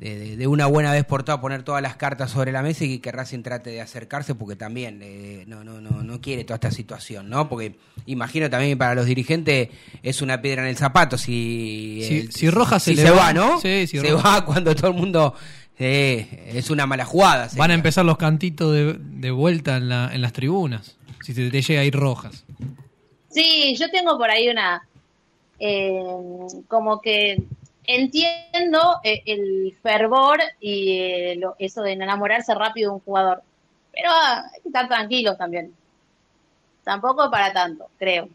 de- de una buena vez por todas poner todas las cartas sobre la mesa y que Racing trate de acercarse porque también eh, no, no, no, no quiere toda esta situación, ¿no? Porque imagino también que para los dirigentes es una piedra en el zapato si, Si- el- si Rojas se si le se va, va, ¿no? sí, si se Rojas- va cuando todo el mundo eh, es una mala jugada. Van a empezar los cantitos de, de vuelta en, la- en las tribunas. Si te, te llega a ir rojas. Sí, yo tengo por ahí una, eh, como que entiendo eh, el fervor y eh, lo- eso de enamorarse rápido de un jugador, pero ah, hay que estar tranquilos también. Tampoco para tanto, creo.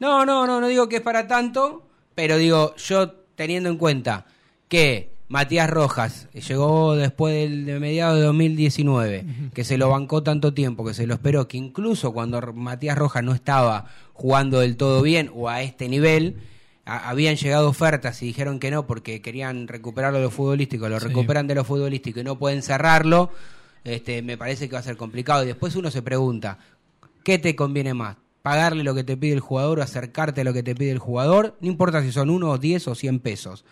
No, no, no, no digo que es para tanto, pero digo, yo teniendo en cuenta que Matías Rojas, llegó después del, de mediados de 2019, que se lo bancó tanto tiempo, que se lo esperó, que incluso cuando Matías Rojas no estaba jugando del todo bien o a este nivel, a- habían llegado ofertas y dijeron que no porque querían recuperarlo de lo futbolístico, lo Sí. recuperan de lo futbolístico y no pueden cerrarlo, este, me parece que va a ser complicado. Y después uno se pregunta, ¿qué te conviene más? ¿Pagarle lo que te pide el jugador o acercarte a lo que te pide el jugador? No importa si son uno, 10 o 100 pesos.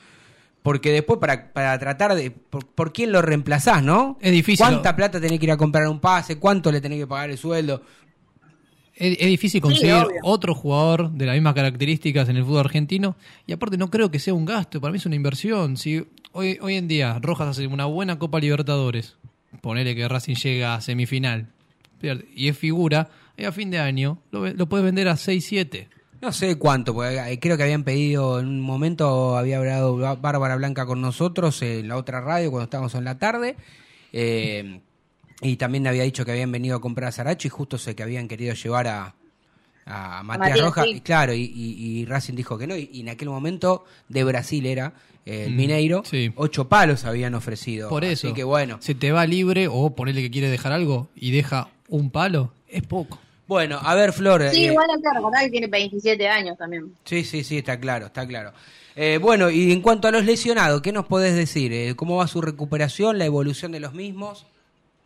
Porque después para, para tratar de... Por, por quién lo reemplazás, no? Es difícil. ¿Cuánta plata tenés que ir a comprar un pase? ¿Cuánto le tenés que pagar el sueldo? Es, es difícil conseguir otro jugador de las mismas características en el fútbol argentino y aparte no creo que sea un gasto, para mí es una inversión. Si hoy, hoy en día Rojas hace una buena Copa Libertadores, ponele que Racing llega a semifinal y es figura, y a fin de año lo, lo puedes vender a 6-7. No sé cuánto, porque eh, creo que habían pedido, en un momento había hablado Bá- Bárbara Blanca con nosotros en la otra radio cuando estábamos en la tarde, eh, y también había dicho que habían venido a comprar a Saracho y justo sé que habían querido llevar a, a Matías Matías, Rojas, sí. y claro, y, y- y Racing dijo que no, y, y en aquel momento de Brasil era eh, el Mm, Mineiro, sí. ocho palos habían ofrecido. Por eso, Así que bueno. se te va libre o ponele que quiere dejar algo y deja un palo, es poco. Bueno, a ver, Flor. Sí, eh, igual hay que recordar que tiene 27 años también. Sí, sí, sí, está claro, está claro. Eh, bueno, y en cuanto a los lesionados, ¿qué nos podés decir? Eh, ¿Cómo va su recuperación, la evolución de los mismos?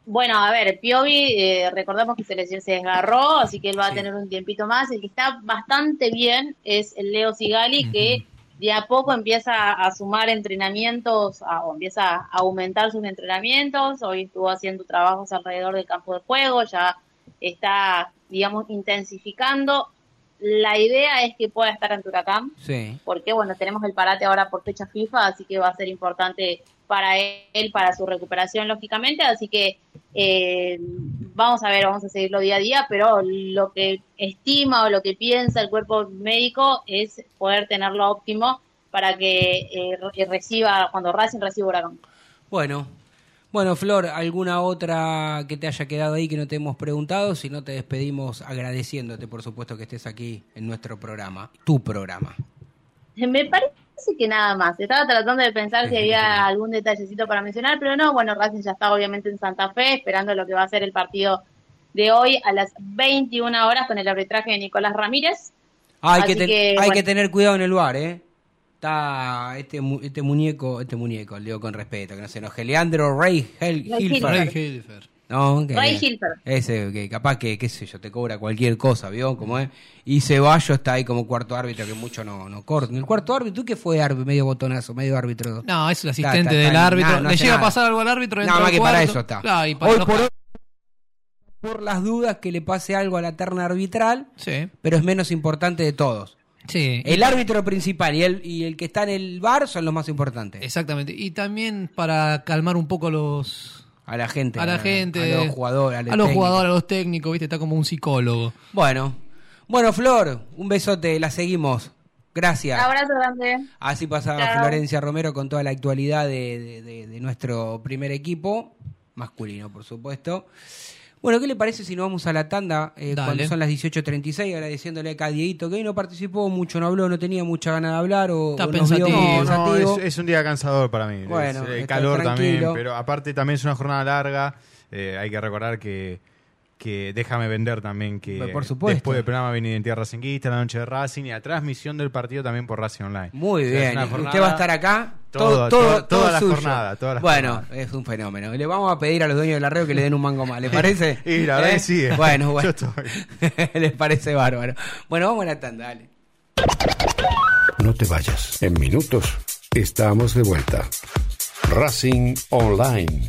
Bueno, a ver, Piovi, eh, recordamos que se lesionó, se desgarró, así que él va Sí. a tener un tiempito más. El que está bastante bien es el Leo Sigali, que de a poco empieza a sumar entrenamientos, a- o empieza a aumentar sus entrenamientos. Hoy estuvo haciendo trabajos alrededor del campo de juego, ya está, digamos, intensificando. La idea es que pueda estar en Huracán, Sí. porque bueno, tenemos el parate ahora por fecha FIFA, así que va a ser importante para él, para su recuperación, lógicamente, así que eh, vamos a ver, vamos a seguirlo día a día, pero lo que estima o lo que piensa el cuerpo médico es poder tenerlo óptimo para que eh, re- reciba, cuando Racing reciba Huracán. Bueno, bueno, Flor, ¿alguna otra que te haya quedado ahí que no te hemos preguntado? Si no, te despedimos agradeciéndote, por supuesto, que estés aquí en nuestro programa, tu programa. Me parece que nada más. Estaba tratando de pensar si había algún detallecito para mencionar, pero no. Bueno, Racing ya está obviamente en Santa Fe, esperando lo que va a ser el partido de hoy a las 21 horas con el arbitraje de Nicolás Ramírez. Ah, hay, Así que, ten- que, hay bueno. que tener cuidado en el bar, ¿eh? Está este, mu- este muñeco, este muñeco, le digo con respeto, que no se enoje. Leandro Rey Hilfer. No, que- Ray. Ese que capaz que, qué sé yo, te cobra cualquier cosa, ¿vio? Como es. Y Ceballos está ahí como cuarto árbitro, que mucho no, no corta. ¿El cuarto árbitro? ¿Tú qué fue árbitro? Medio botonazo, medio árbitro. No, es el asistente está, del está, árbitro. nada, no Le llega a pasar algo al árbitro Nada más que para eso está. Claro, y para Hoy por hoy, por las dudas que le pase algo a la terna arbitral, Sí, pero es menos importante de todos. sí. El árbitro principal y el, y el que está en el bar son los más importantes. Exactamente. Y también para calmar un poco los A la gente. a la gente, A los jugadores. a los jugadores, a los técnicos, viste, está como un psicólogo. Bueno. Bueno, Flor, un besote, la seguimos. Gracias. Abrazo grande. Así pasaba Chao. Florencia Romero con toda la actualidad de, de- de- de nuestro primer equipo, masculino, por supuesto. Bueno, ¿qué le parece si nos vamos a la tanda eh, cuando son las 18.36? Agradeciéndole acá a Dieguito, que hoy no participó mucho, no habló, no tenía mucha ganas de hablar o, Está o pensativo. No, no, pensativo. es, es un día cansador para mí. Bueno, Es, eh, calor tranquilo. también, pero aparte también es una jornada larga. Eh, hay que recordar que, que déjame vender también que Por supuesto. después del programa viene Identidad Racinguista, la noche de Racing y la transmisión del partido también por Racing Online. Muy O sea, es bien. una ¿Y jornada- ¿Usted va a estar acá? Todo, todo, toda la jornada, toda la bueno, jornada. es un fenómeno. Le vamos a pedir a los dueños del arreo que le den un mango más, ¿le parece? Y la verdad ¿Eh? que sí, eh. Bueno, bueno. Yo estoy. Les parece bárbaro. Bueno, vamos a la tanda, dale. No te vayas. En minutos estamos de vuelta. Racing Online.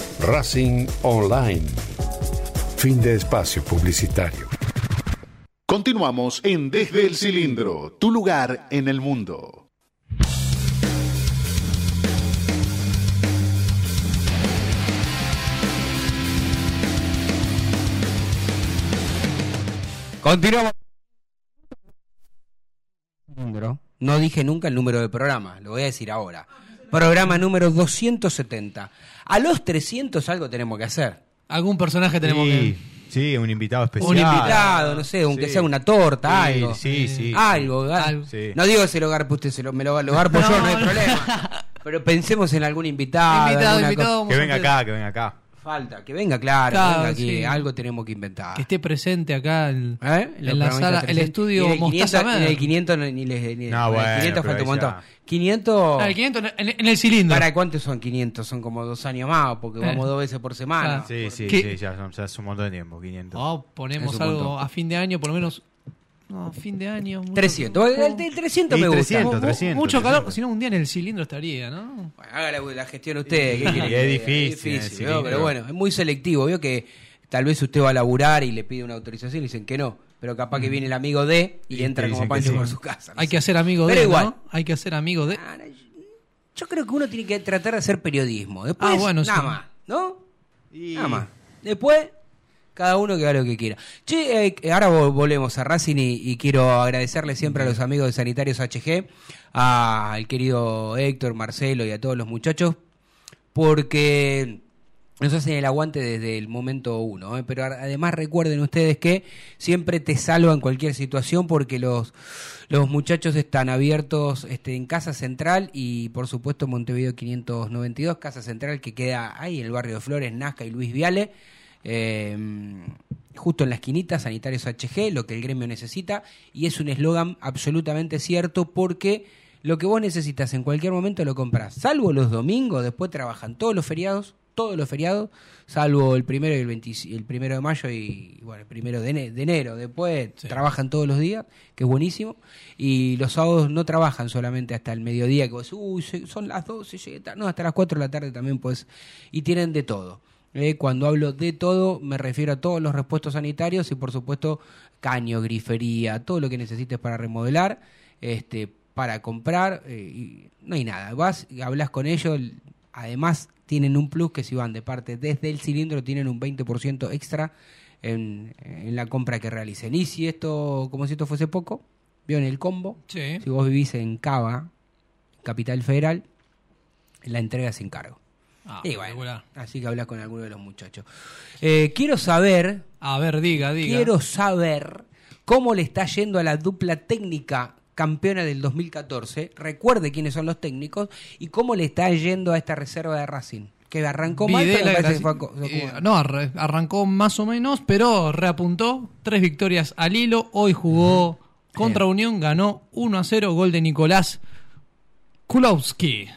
Racing Online. Fin de espacio publicitario. Continuamos en Desde el Cilindro, tu lugar en el mundo. Continuamos. No dije nunca el número del programa, lo voy a decir ahora. Programa número 270. A los 300 algo tenemos que hacer. Algún personaje tenemos Sí, que. sí, un invitado especial. Un invitado, no sé, aunque Sí. sea una torta, Sí, algo. sí, sí. Algo, ga- Algo. Sí. No digo que se lo garpe usted, se lo, me lo, lo garpo yo, no hay No, no. problema. Pero pensemos en algún invitado. invitado, invitado. Que venga acá, que venga acá. Falta, que venga, claro, Claro, que venga aquí. sí. Algo tenemos que inventar. Que esté presente acá en, ¿Eh? en la sala, el 300. estudio en el Mostaza 500, en Mer. el 500 no- ni les ni- No, en el bueno, 500 pero falta un montón. ya. 500 Ah, el 500 en, en el cilindro. ¿Para cuántos son 500? Son como dos años más, porque Eh. vamos dos veces por semana. Ah. Sí, sí, ¿Qué? sí, ya, son- ya es un montón de tiempo, 500. No, ponemos algo montón. a fin de año, por lo menos. No, fin de año. mucho- 300. El, el 300 Y me gusta. 300. Mu- 300, mucho calor, 300. si no un día en el cilindro estaría, ¿no? Bueno, haga la, la gestión usted. ¿qué quiere es difícil. Pero bueno, es muy selectivo. Veo que tal vez usted va a laburar y le pide una autorización y dicen que no. Pero capaz que viene el amigo de y, entra como Pancho sí. por su casa. no Hay sé. que hacer amigo Pero de, igual. ¿no? Hay que hacer amigo de. Yo creo que uno tiene que tratar de hacer periodismo. Después, Ah, bueno, nada sí. más, ¿no? Y- Nada más. Después, cada uno que haga lo que quiera. Che, eh, ahora vol- volvemos a Racing y, quiero agradecerle siempre a los amigos de Sanitarios HG, al querido Héctor, Marcelo y a todos los muchachos, porque nos hacen el aguante desde el momento uno. ¿eh? Pero además recuerden ustedes que siempre te salvan cualquier situación porque los, los muchachos están abiertos este, en Casa Central y por supuesto Montevideo 592, Casa Central que queda ahí en el barrio de Flores, Nazca y Luis Viale. Eh, justo en la esquinita, Sanitarios HG, lo que el gremio necesita, y es un eslogan absolutamente cierto porque Lo que vos necesitas en cualquier momento lo compras, salvo los domingos, después trabajan todos los feriados, todos los feriados, salvo el primero y el, 20 el primero de mayo y bueno, el primero de, ene- de enero. Después trabajan todos los días, que es buenísimo. Y los sábados no trabajan solamente hasta el mediodía, que vos, uy, son las 12, llegué tarde". no, hasta las 4 de la tarde también pues Y tienen de todo. Eh, cuando hablo de todo, me refiero a todos los repuestos sanitarios y por supuesto caño, grifería, todo lo que necesites para remodelar, este, para comprar, eh, y no hay nada. Vas, y hablas con ellos, además tienen un plus que si van de parte desde el cilindro tienen un 20% extra en, en la compra que realicen. Y si esto, como si esto fuese poco, vieron el combo, Sí. si vos vivís en Cava, Capital Federal, la entrega sin cargo. Ah, Y bueno, espectacular. así que hablas con alguno de los muchachos. Eh, quiero saber, A ver, diga, diga. quiero saber cómo le está yendo a la dupla técnica campeona del 2014. Recuerde quiénes son los técnicos y cómo le está yendo a esta reserva de Racing. Que arrancó mal, pero Videla, me parece que Graci- fue aco- eh, fue- no, arrancó más o menos, pero reapuntó. Tres victorias al hilo. Hoy jugó contra Unión, ganó 1 a 0. Gol de Nicolás Kulowski.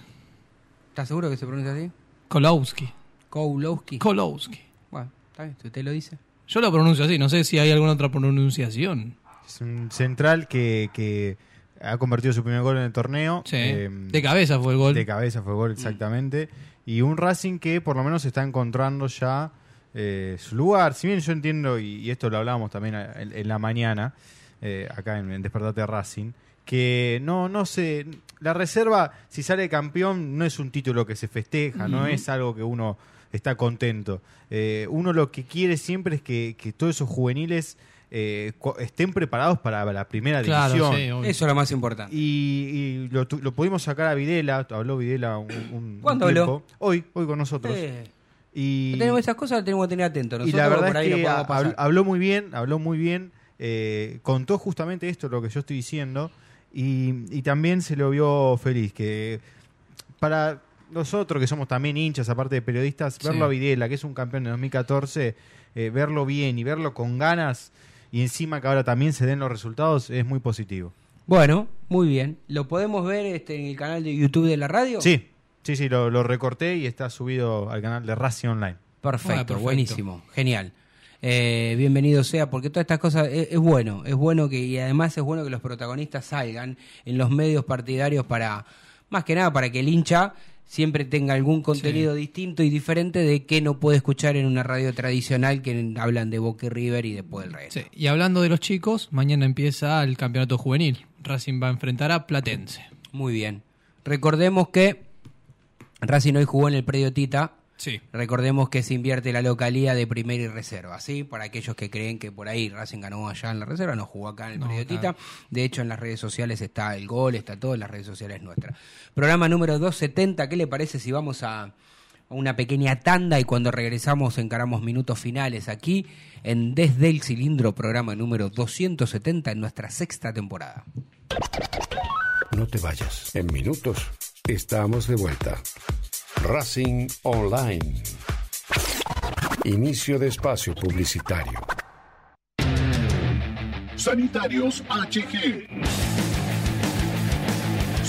¿Estás seguro que se pronuncia así? Kolowski. Koulowski. Kolowski. bueno, está bien, usted lo dice. Yo lo pronuncio así, no sé si hay alguna otra pronunciación. Es un central que, que ha convertido su primer gol en el torneo. Sí. Eh, de cabeza fue el gol. De cabeza fue el gol, exactamente. Y un Racing que por lo menos está encontrando ya eh, su lugar. Si bien yo entiendo, y, y esto lo hablábamos también en, en la mañana, eh, acá en, en Despertate Racing, que no, no sé, la reserva, si sale campeón, no es un título que se festeja, no es algo que uno está contento. Eh, uno lo que quiere siempre es que, que todos esos juveniles eh, estén preparados para la primera Claro, división. sí. Eso es lo más importante. Y, y lo, tu- lo pudimos sacar a Videla, habló Videla un, un- un ¿Cuándo tiempo. habló? Hoy, hoy con nosotros. Eh, Y, tenemos esas cosas, las tenemos que tener atentos. y la verdad por ahí es lo que habló muy bien, habló muy bien, eh, contó justamente esto, lo que yo estoy diciendo, y, y también se lo vio feliz, que para nosotros que somos también hinchas, aparte de periodistas, Sí. verlo a Videla, que es un campeón de 2014, eh, verlo bien y verlo con ganas, y encima que ahora también se den los resultados, es muy positivo. Bueno, muy bien. ¿Lo podemos ver este, en el canal de YouTube de la radio? Sí, sí, sí, lo, lo recorté y está subido al canal de Racing Online. Perfecto, Ah, perfecto. buenísimo, genial. Eh, bienvenido sea, porque todas estas cosas es, es bueno, es bueno que, y además es bueno que los protagonistas salgan en los medios partidarios para, más que nada, para que el hincha siempre tenga algún contenido distinto y diferente de que no puede escuchar en una radio tradicional que hablan de Boca y River y después del resto. Sí, Y hablando de los chicos, mañana empieza el campeonato juvenil. Racing va a enfrentar a Platense. Muy bien. Recordemos que Racing hoy jugó en el predio Tita. Sí. Recordemos que se invierte la localía de primera y reserva, ¿sí? Para aquellos que creen que por ahí Racing ganó allá en la reserva, no jugó acá en el No, claro. De hecho, en las redes sociales está el gol, está todo en las redes sociales nuestras. Programa número 270, ¿qué le parece si vamos a a una pequeña tanda y cuando regresamos encaramos minutos finales aquí en Desde el Cilindro, programa número 270 en nuestra sexta temporada? No te vayas. En minutos estamos de vuelta. Racing Online. Inicio de espacio publicitario. Sanitarios HG.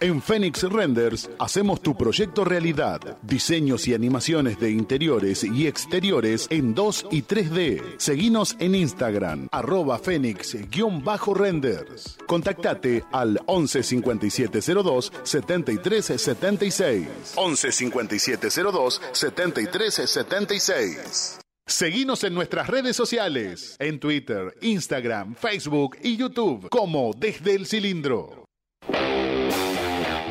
En Phoenix Renders hacemos tu proyecto realidad. Diseños y animaciones de interiores y exteriores en 2 y 3D. Seguinos en Instagram, arroba Fénix-renders. Contactate al 11 5702 7376. 11 5702 7376. Seguinos en nuestras redes sociales, en Twitter, Instagram, Facebook y YouTube, como Desde el Cilindro.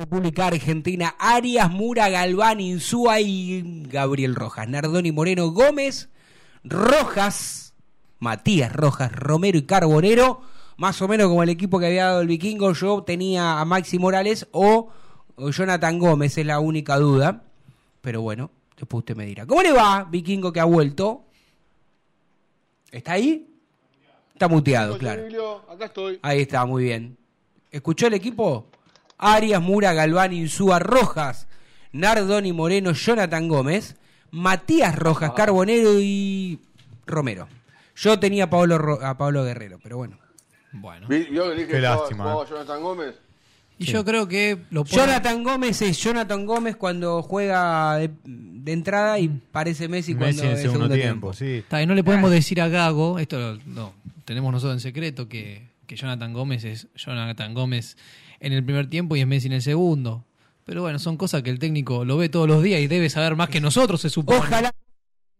República Argentina, Arias, Mura, Galván, Insúa y Gabriel Rojas. Nardoni Moreno Gómez, Rojas, Matías Rojas, Romero y Carbonero. Más o menos como el equipo que había dado el vikingo, yo tenía a Maxi Morales o, o Jonathan Gómez, es la única duda. Pero bueno, después usted me dirá. ¿Cómo le va, vikingo que ha vuelto? ¿Está ahí? Está muteado, claro. Acá estoy. Ahí está, muy bien. ¿Escuchó el equipo? Arias, Mura, Galván, Insúa, Rojas, Nardoni Moreno, Jonathan Gómez, Matías Rojas, Carbonero y Romero. Yo tenía a Pablo, Ro- a Pablo Guerrero, pero bueno. Bueno. Vi- Yo dije Qué que lástima, jugaba eh. Jonathan Gómez. Y yo creo que lo pone- Jonathan Gómez es Jonathan Gómez cuando juega de, de entrada y parece Messi cuando Messi en el de segundo, segundo tiempo, sí. Está bien, no le podemos decir a Gago, esto lo, no, tenemos nosotros en secreto, que, que Jonathan Gómez es Jonathan Gómez en el primer tiempo y es Messi en el segundo. Pero bueno, son cosas que el técnico lo ve todos los días y debe saber más que nosotros, se supone. Ojalá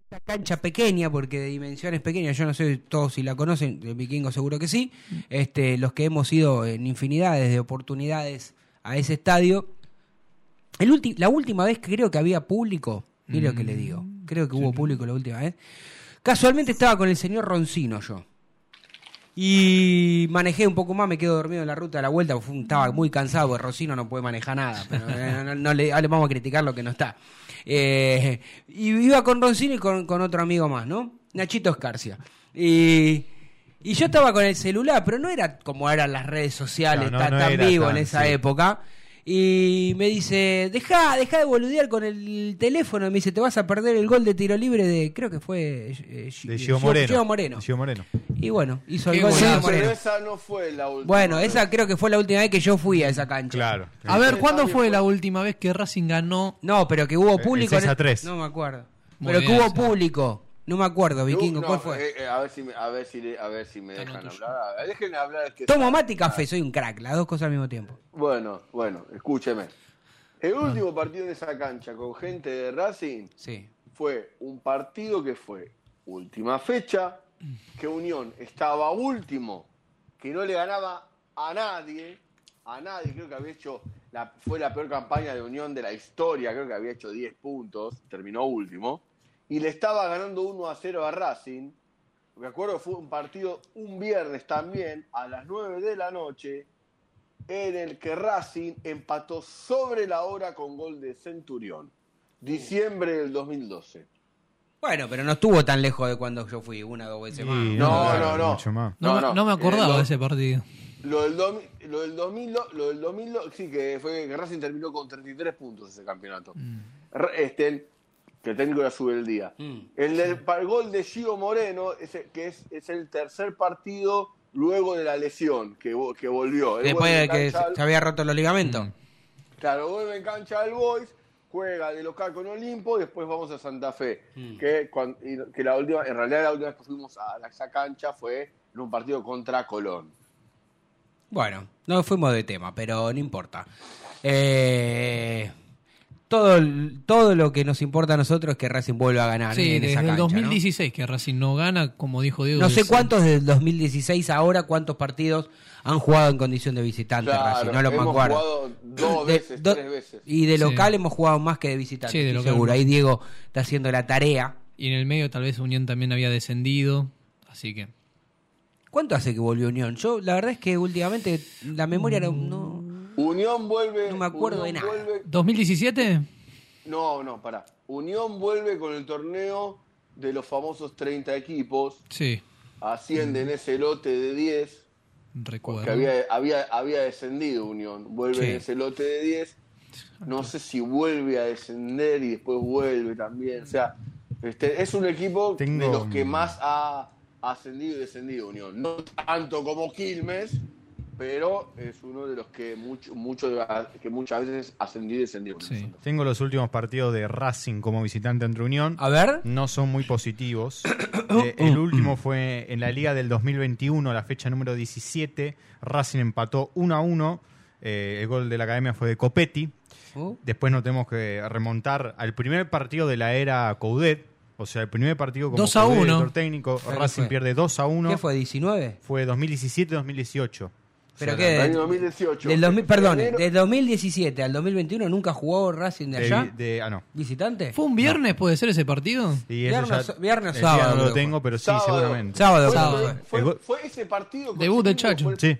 esta cancha pequeña, porque de dimensiones pequeñas, yo no sé todos si la conocen, el vikingo seguro que sí. Este, los que hemos ido en infinidades de oportunidades a ese estadio. El ulti- la última vez que creo que había público, mire lo que le digo, creo que hubo público la última vez. Casualmente estaba con el señor Roncino yo. Y manejé un poco más, me quedo dormido en la ruta de la vuelta, porque estaba muy cansado, porque Rocino no puede manejar nada, pero eh, no, no- no le, ah, le vamos a criticar lo que no está. Eh, y iba con Roncino y con, con otro amigo más, ¿no? Nachito Escarcia. Y, y yo estaba con el celular, pero no era como eran las redes sociales, tan, tan vivo tan, en esa sí. época. Y me dice, deja, deja de boludear con el teléfono. Y me dice, te vas a perder el gol de tiro libre de, creo que fue eh, De Gio- Gio Moreno. Gio Moreno. De Gio Moreno. Y bueno, hizo el gol de Gio Moreno. esa no fue la última. Bueno, vez. esa creo que fue la última vez que yo fui a esa cancha. Claro. A ver, ¿cuándo fue fue- la última vez que Racing ganó? No, pero que hubo El público. en 6 a 3. No me acuerdo. Muy pero bien, que hubo público. No me acuerdo, Vikingo. No, ¿Cuál fue? eh, eh, a ver si me, a ver si, le- a ver si me Está dejan hablar. Hablar. que- Tomo mate y café, soy un crack. Las dos cosas al mismo tiempo. Bueno, bueno, escúcheme. El último partido en esa cancha con gente de Racing Sí. fue un partido que fue última fecha, que Unión estaba último, que no le ganaba a nadie, a nadie, creo que había hecho, la, fue la peor campaña de Unión de la historia, creo que había hecho 10 puntos, terminó último, y le estaba ganando 1 a 0 a Racing, me acuerdo que fue un partido un viernes también, a las 9 de la noche, en el que Racing empató sobre la hora con gol de Centurión. Diciembre del 2012. Bueno, pero no estuvo tan lejos de cuando yo fui, una o dos veces más. No, no, no. Mucho más. No, No, me- no. no me acordaba Eh, lo- de ese partido. Lo del, domi- lo del 2000, lo del 2000, sí, que fue que Racing terminó con 33 puntos ese campeonato. R- Este, que técnico era sube el día. Mm. El del pa- el gol de Gio Moreno, ese, que es, es el tercer partido luego de la lesión que, que volvió. Él Después de que se se había roto los ligamentos. Claro, vuelve en cancha del Boys, juega de local con Olimpo, y después vamos a Santa Fe. Que, cuan- y- que la última, en realidad la última vez que fuimos a la- esa cancha fue en un partido contra Colón. Bueno, no fuimos de tema, pero no importa. Eh, todo, el- todo lo que nos importa a nosotros es que Racing vuelva a ganar Sí, en desde esa el cancha. ¿no? 2016 que Racing no gana, como dijo Diego. No sé desde- cuántos del 2016 ahora, cuántos partidos han jugado en condición de visitante Claro, Racing, no lo me hemos acuerdo. jugado dos De- veces, do- tres veces. Y de Sí. local hemos jugado más que de visitante, Sí, de estoy local seguro. Ahí Diego está haciendo la tarea. Y en el medio tal vez Unión también había descendido. Así que. ¿Cuánto hace que volvió Unión? Yo, la verdad es que últimamente la memoria no... no- Unión vuelve. No me acuerdo Unión de nada. vuelve- ¿2017? no, no, pará. Unión vuelve con el torneo de los famosos 30 equipos. Sí, Asciende en ese lote de 10. recuerdo. Que había, había, había descendido Unión. Vuelve Sí. en ese lote de 10. No sé si vuelve a descender y después vuelve también. O sea, este, es un equipo Tengo- de los que más ha ascendido y descendido Unión. No tanto como Quilmes, pero es uno de los que, mucho, mucho, que muchas veces ascendido y descendido. Sí. Tengo los últimos partidos de Racing como visitante entre Unión. A ver. No son muy positivos. Eh, el último fue en la Liga del 2021, la fecha número 17. Racing empató 1 a 1. Eh, el gol de la academia fue de Copetti. Uh, Después nos tenemos que remontar al primer partido de la era Coudet. O sea, el primer partido como 2 a Coudet, 1. director técnico. ¿Qué Racing fue? pierde 2 a 1. ¿Qué fue, 19? Fue 2017-2018. ¿Pero O sea, qué? El año 2018. Del 2000, perdón, Enero- del 2017 al 2021 nunca jugó Racing de de- allá. de- ah, no. ¿Visitante? ¿Fue un viernes, puede ser ese partido? Y eso Viernes- ya- viernes o sábado, No lo creo que tengo, pero sí, Sábado. seguramente. Sábado. Fue, sábado. fue- fue- ese partido. Debut del Cochimino Chacho. Sí.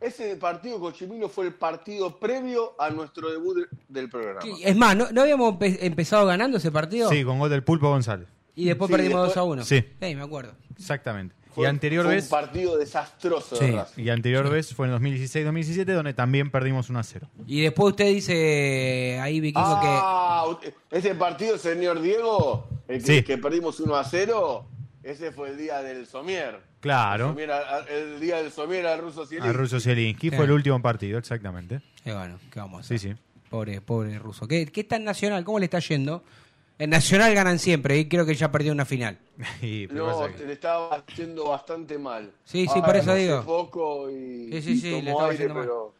Ese partido con Chimino fue el partido previo a nuestro debut de- del programa. Es más, ¿no, no habíamos empe- empezado ganando ese partido? Sí, con gol del Pulpo González. Y después Sí, perdimos después- 2 a 1. Sí. me acuerdo. Exactamente. Fue- y anterior fue vez un partido desastroso Sí. de y anterior vez fue en 2016-2017 donde también perdimos 1 a 0. Y después usted dice ahí, Vikingo, Ah, ese partido, señor Diego, el que, Sí. que perdimos 1 a 0, ese fue el día del Somier. Claro. Somier a- a- el día del Somier al ruso Zielinski. A Russo Zielinski Sí. fue el último partido, exactamente. que. bueno, ¿qué vamos a Sí, hacer? sí. Pobre, pobre ruso. ¿Qué, ¿Qué en Nacional? ¿Cómo le está yendo? En Nacional ganan siempre y creo que ya perdió una final. Y, No, le estaba yendo bastante mal. Sí, sí, Ah, por eso digo. poco y, Sí, sí, sí, le estaba aire, yendo mal. pero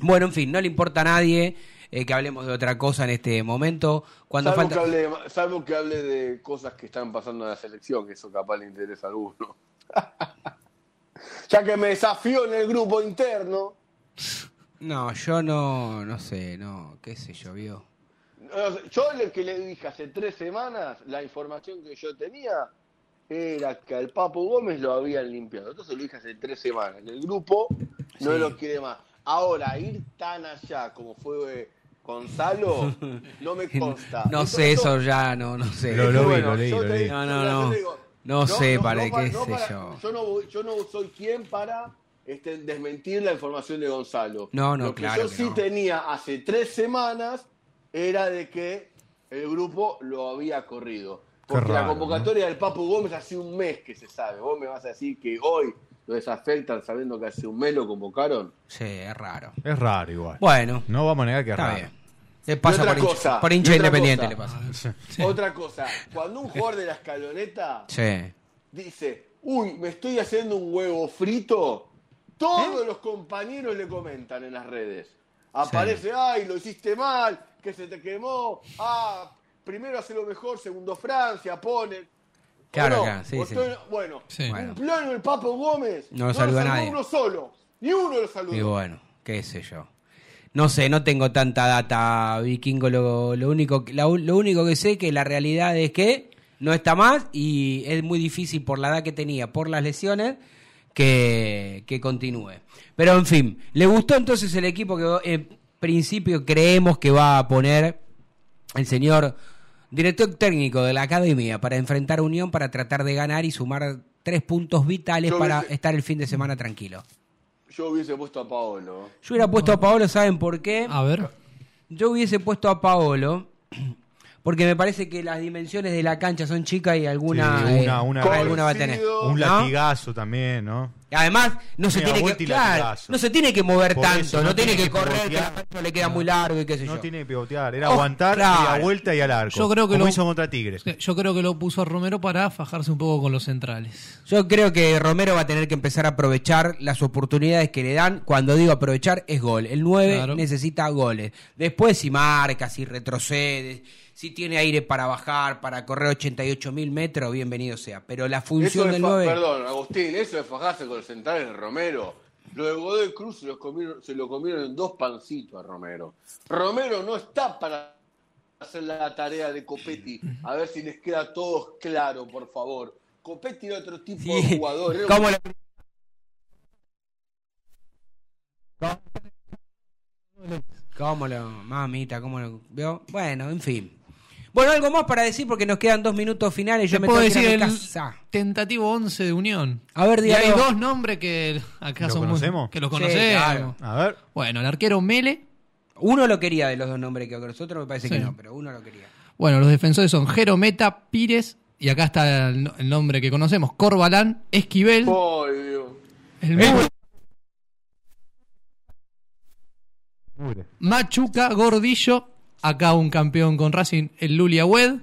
Bueno, en fin, no le importa a nadie eh, que hablemos de otra cosa en este momento. Cuando salvo, falta... que hable, de- salvo que hable de cosas que están pasando en la selección, que eso capaz le interesa a alguno. ya que me desafió en el grupo interno, No, yo no, no sé, no, qué sé yo, vio. No, Yo lo que le dije hace tres semanas, la información que yo tenía era que al Papo Gómez lo habían limpiado. Entonces lo dije hace tres semanas. El grupo no Sí. lo quiere más. Ahora, ir tan allá como fue Gonzalo, no me consta. No sé, eso ya no, no sé. Lo- lo vi, bueno, lo leí, yo lo leí. No, no, no. digo, No sé, para pa- qué sé para- yo. Yo no, yo no soy quien para este, desmentir la información de Gonzalo. No, no, Lo que claro yo que sí no. tenía hace tres semanas era de que el grupo lo había corrido. Porque la convocatoria del Papu Gómez hace un mes que se sabe. Vos me vas a decir que hoy lo desafectan sabiendo que hace un mes lo convocaron. Sí, es raro. Es raro igual. Bueno, No vamos a negar que es raro. bien. Le pasa otra por, hincha- cosa, por hincha independiente, cosa. le pasa. Otra cosa, cuando un jugador de la escaloneta Sí. dice, uy, me estoy haciendo un huevo frito, todos ¿Eh? los compañeros le comentan en las redes. Aparece, ay, lo hiciste mal, que se te quemó, ah, primero hace lo mejor, segundo Francia, pone. Claro, ¿O no? claro, sí, O sí. estoy- Bueno, Sí. Bueno. cumpleaños el Papo Gómez. No lo saluda saludó nadie. uno solo, ni uno lo saludó. Y bueno, qué sé yo. No sé, no tengo tanta data, vikingo. Lo, lo único, lo único que sé que la realidad es que no está más y es muy difícil por la edad que tenía, por las lesiones, que, que continúe. Pero en fin, ¿le gustó entonces el equipo que en principio creemos que va a poner el señor director técnico de la academia para enfrentar a Unión para tratar de ganar y sumar tres puntos vitales Yo para hubiese- estar el fin de semana tranquilo. Yo hubiese puesto a Paolo. Yo hubiera puesto a Paolo, ¿saben por qué? A ver. Yo hubiese puesto a Paolo porque me parece que las dimensiones de la cancha son chicas y alguna, Sí, una- eh, alguna va a tener. Un ¿no? latigazo también, ¿no? Además, no se tiene que claro, no se tiene que mover Por tanto, eso, no, no tiene tiene que que correr, que la cancha le queda muy largo y qué sé No yo. tiene que pivotear, era Oh, aguantar y claro. a vuelta y al arco. Yo creo que como lo- hizo contra Tigres. Yo creo que lo puso a Romero para fajarse un poco con los centrales. Yo creo que Romero va a tener que empezar a aprovechar las oportunidades que le dan. Cuando digo aprovechar, es gol. El 9 Claro. necesita goles. Después, si marca, si retrocede, si tiene aire para bajar, para correr 88 mil metros, bienvenido sea. Pero la función del fa- 9. Perdón, Agustín, eso de fajarse con los centrales de Romero. Lo de Godoy Cruz se, los comieron, se lo comieron en dos pancitos a Romero. Romero no está para hacer la tarea de Copetti. A ver si les queda a todos claro, por favor. Copetti era otro tipo de jugador. ¿Cómo lo- ¿Cómo lo, mamita, cómo lo vio? Bueno, en fin. Bueno, algo más para decir porque nos quedan dos minutos finales. Yo me puedo tengo que ir decir el casa. tentativo 11 de Unión. A ver, y hay dos nombres que acá ¿Lo son muy- conocemos? que los Sí, conocemos. claro. A ver. Bueno, el arquero Mele. Uno lo quería de los dos nombres que nosotros me parece que no, pero uno lo quería. Bueno, los defensores son Jerometa, Pires, y acá está el, el nombre que conocemos, Corbalán, Esquivel, Ay, Dios. el Mule, Machuca, Gordillo, acá un campeón con Racing, el Luli Agüed,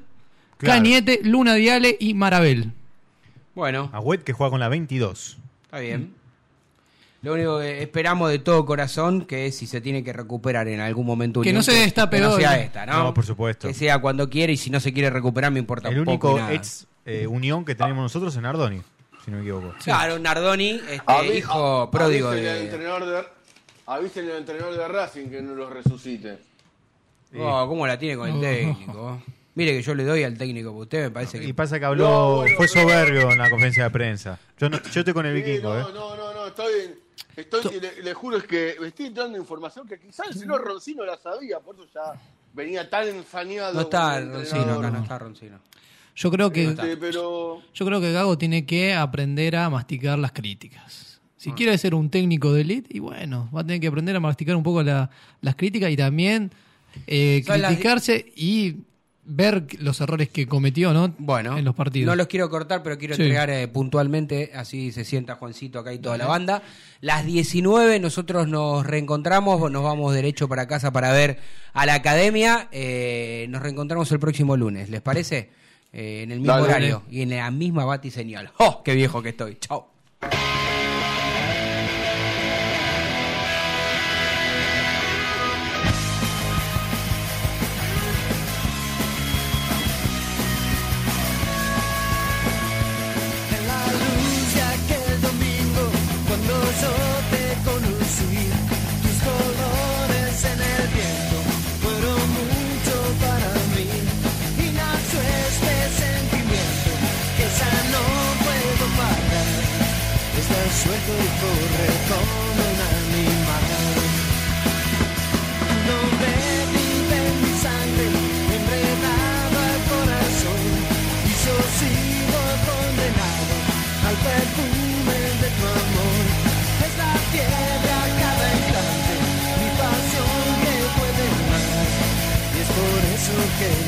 Claro. Cañete, Luna Diale y Marabel. Bueno, Agüet que juega con la 22. está bien. Lo único que esperamos de todo corazón que es si se tiene que recuperar en algún momento. Que Unión, no se destape que no sea esta, ¿no? No, por supuesto. Que sea cuando quiera y si no se quiere recuperar me importa El un poco único nada. ex eh, unión que tenemos nosotros en Ardoni, si no me equivoco. Claro, Nardoni, este, Avi- hijo a- pródigo avísenle al de Avísenle al entrenador de Racing que no los resucite. Oh, ¿Cómo la tiene con el técnico? Mire que yo le doy al técnico, porque usted me parece que... Y pasa que habló, No, bueno, fue soberbio en la conferencia de prensa. Yo, no, yo estoy con el Sí, vikingo, no, ¿eh? no, no, no, estoy, estoy le, le juro es que me estoy dando información que quizás el señor Roncino la sabía, por eso ya venía tan ensañado. No está con el Roncino entrenador. acá, no está Roncino. Yo creo que Este, pero yo creo que Gago tiene que aprender a masticar las críticas. Si Ah. quiere ser un técnico de elite, y bueno, va a tener que aprender a masticar un poco la- las críticas y también eh, las- criticarse y ver los errores que cometió, ¿no? Bueno, en los partidos. no los quiero cortar, pero quiero Sí. entregar eh, puntualmente, así se sienta Juancito acá y toda la banda. Las 19 nosotros nos reencontramos, nos vamos derecho para casa para ver a la academia. Eh, nos reencontramos el próximo lunes, ¿les parece? Eh, en el mismo Dale. horario y en la misma batiseñal. ¡Oh, qué viejo que estoy! ¡Chao!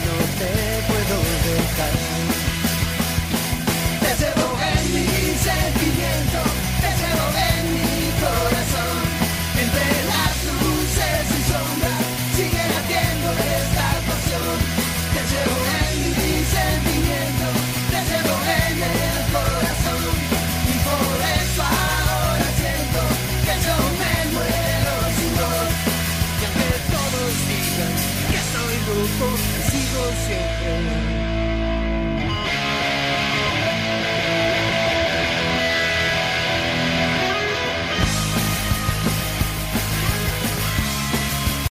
No te puedo dejar.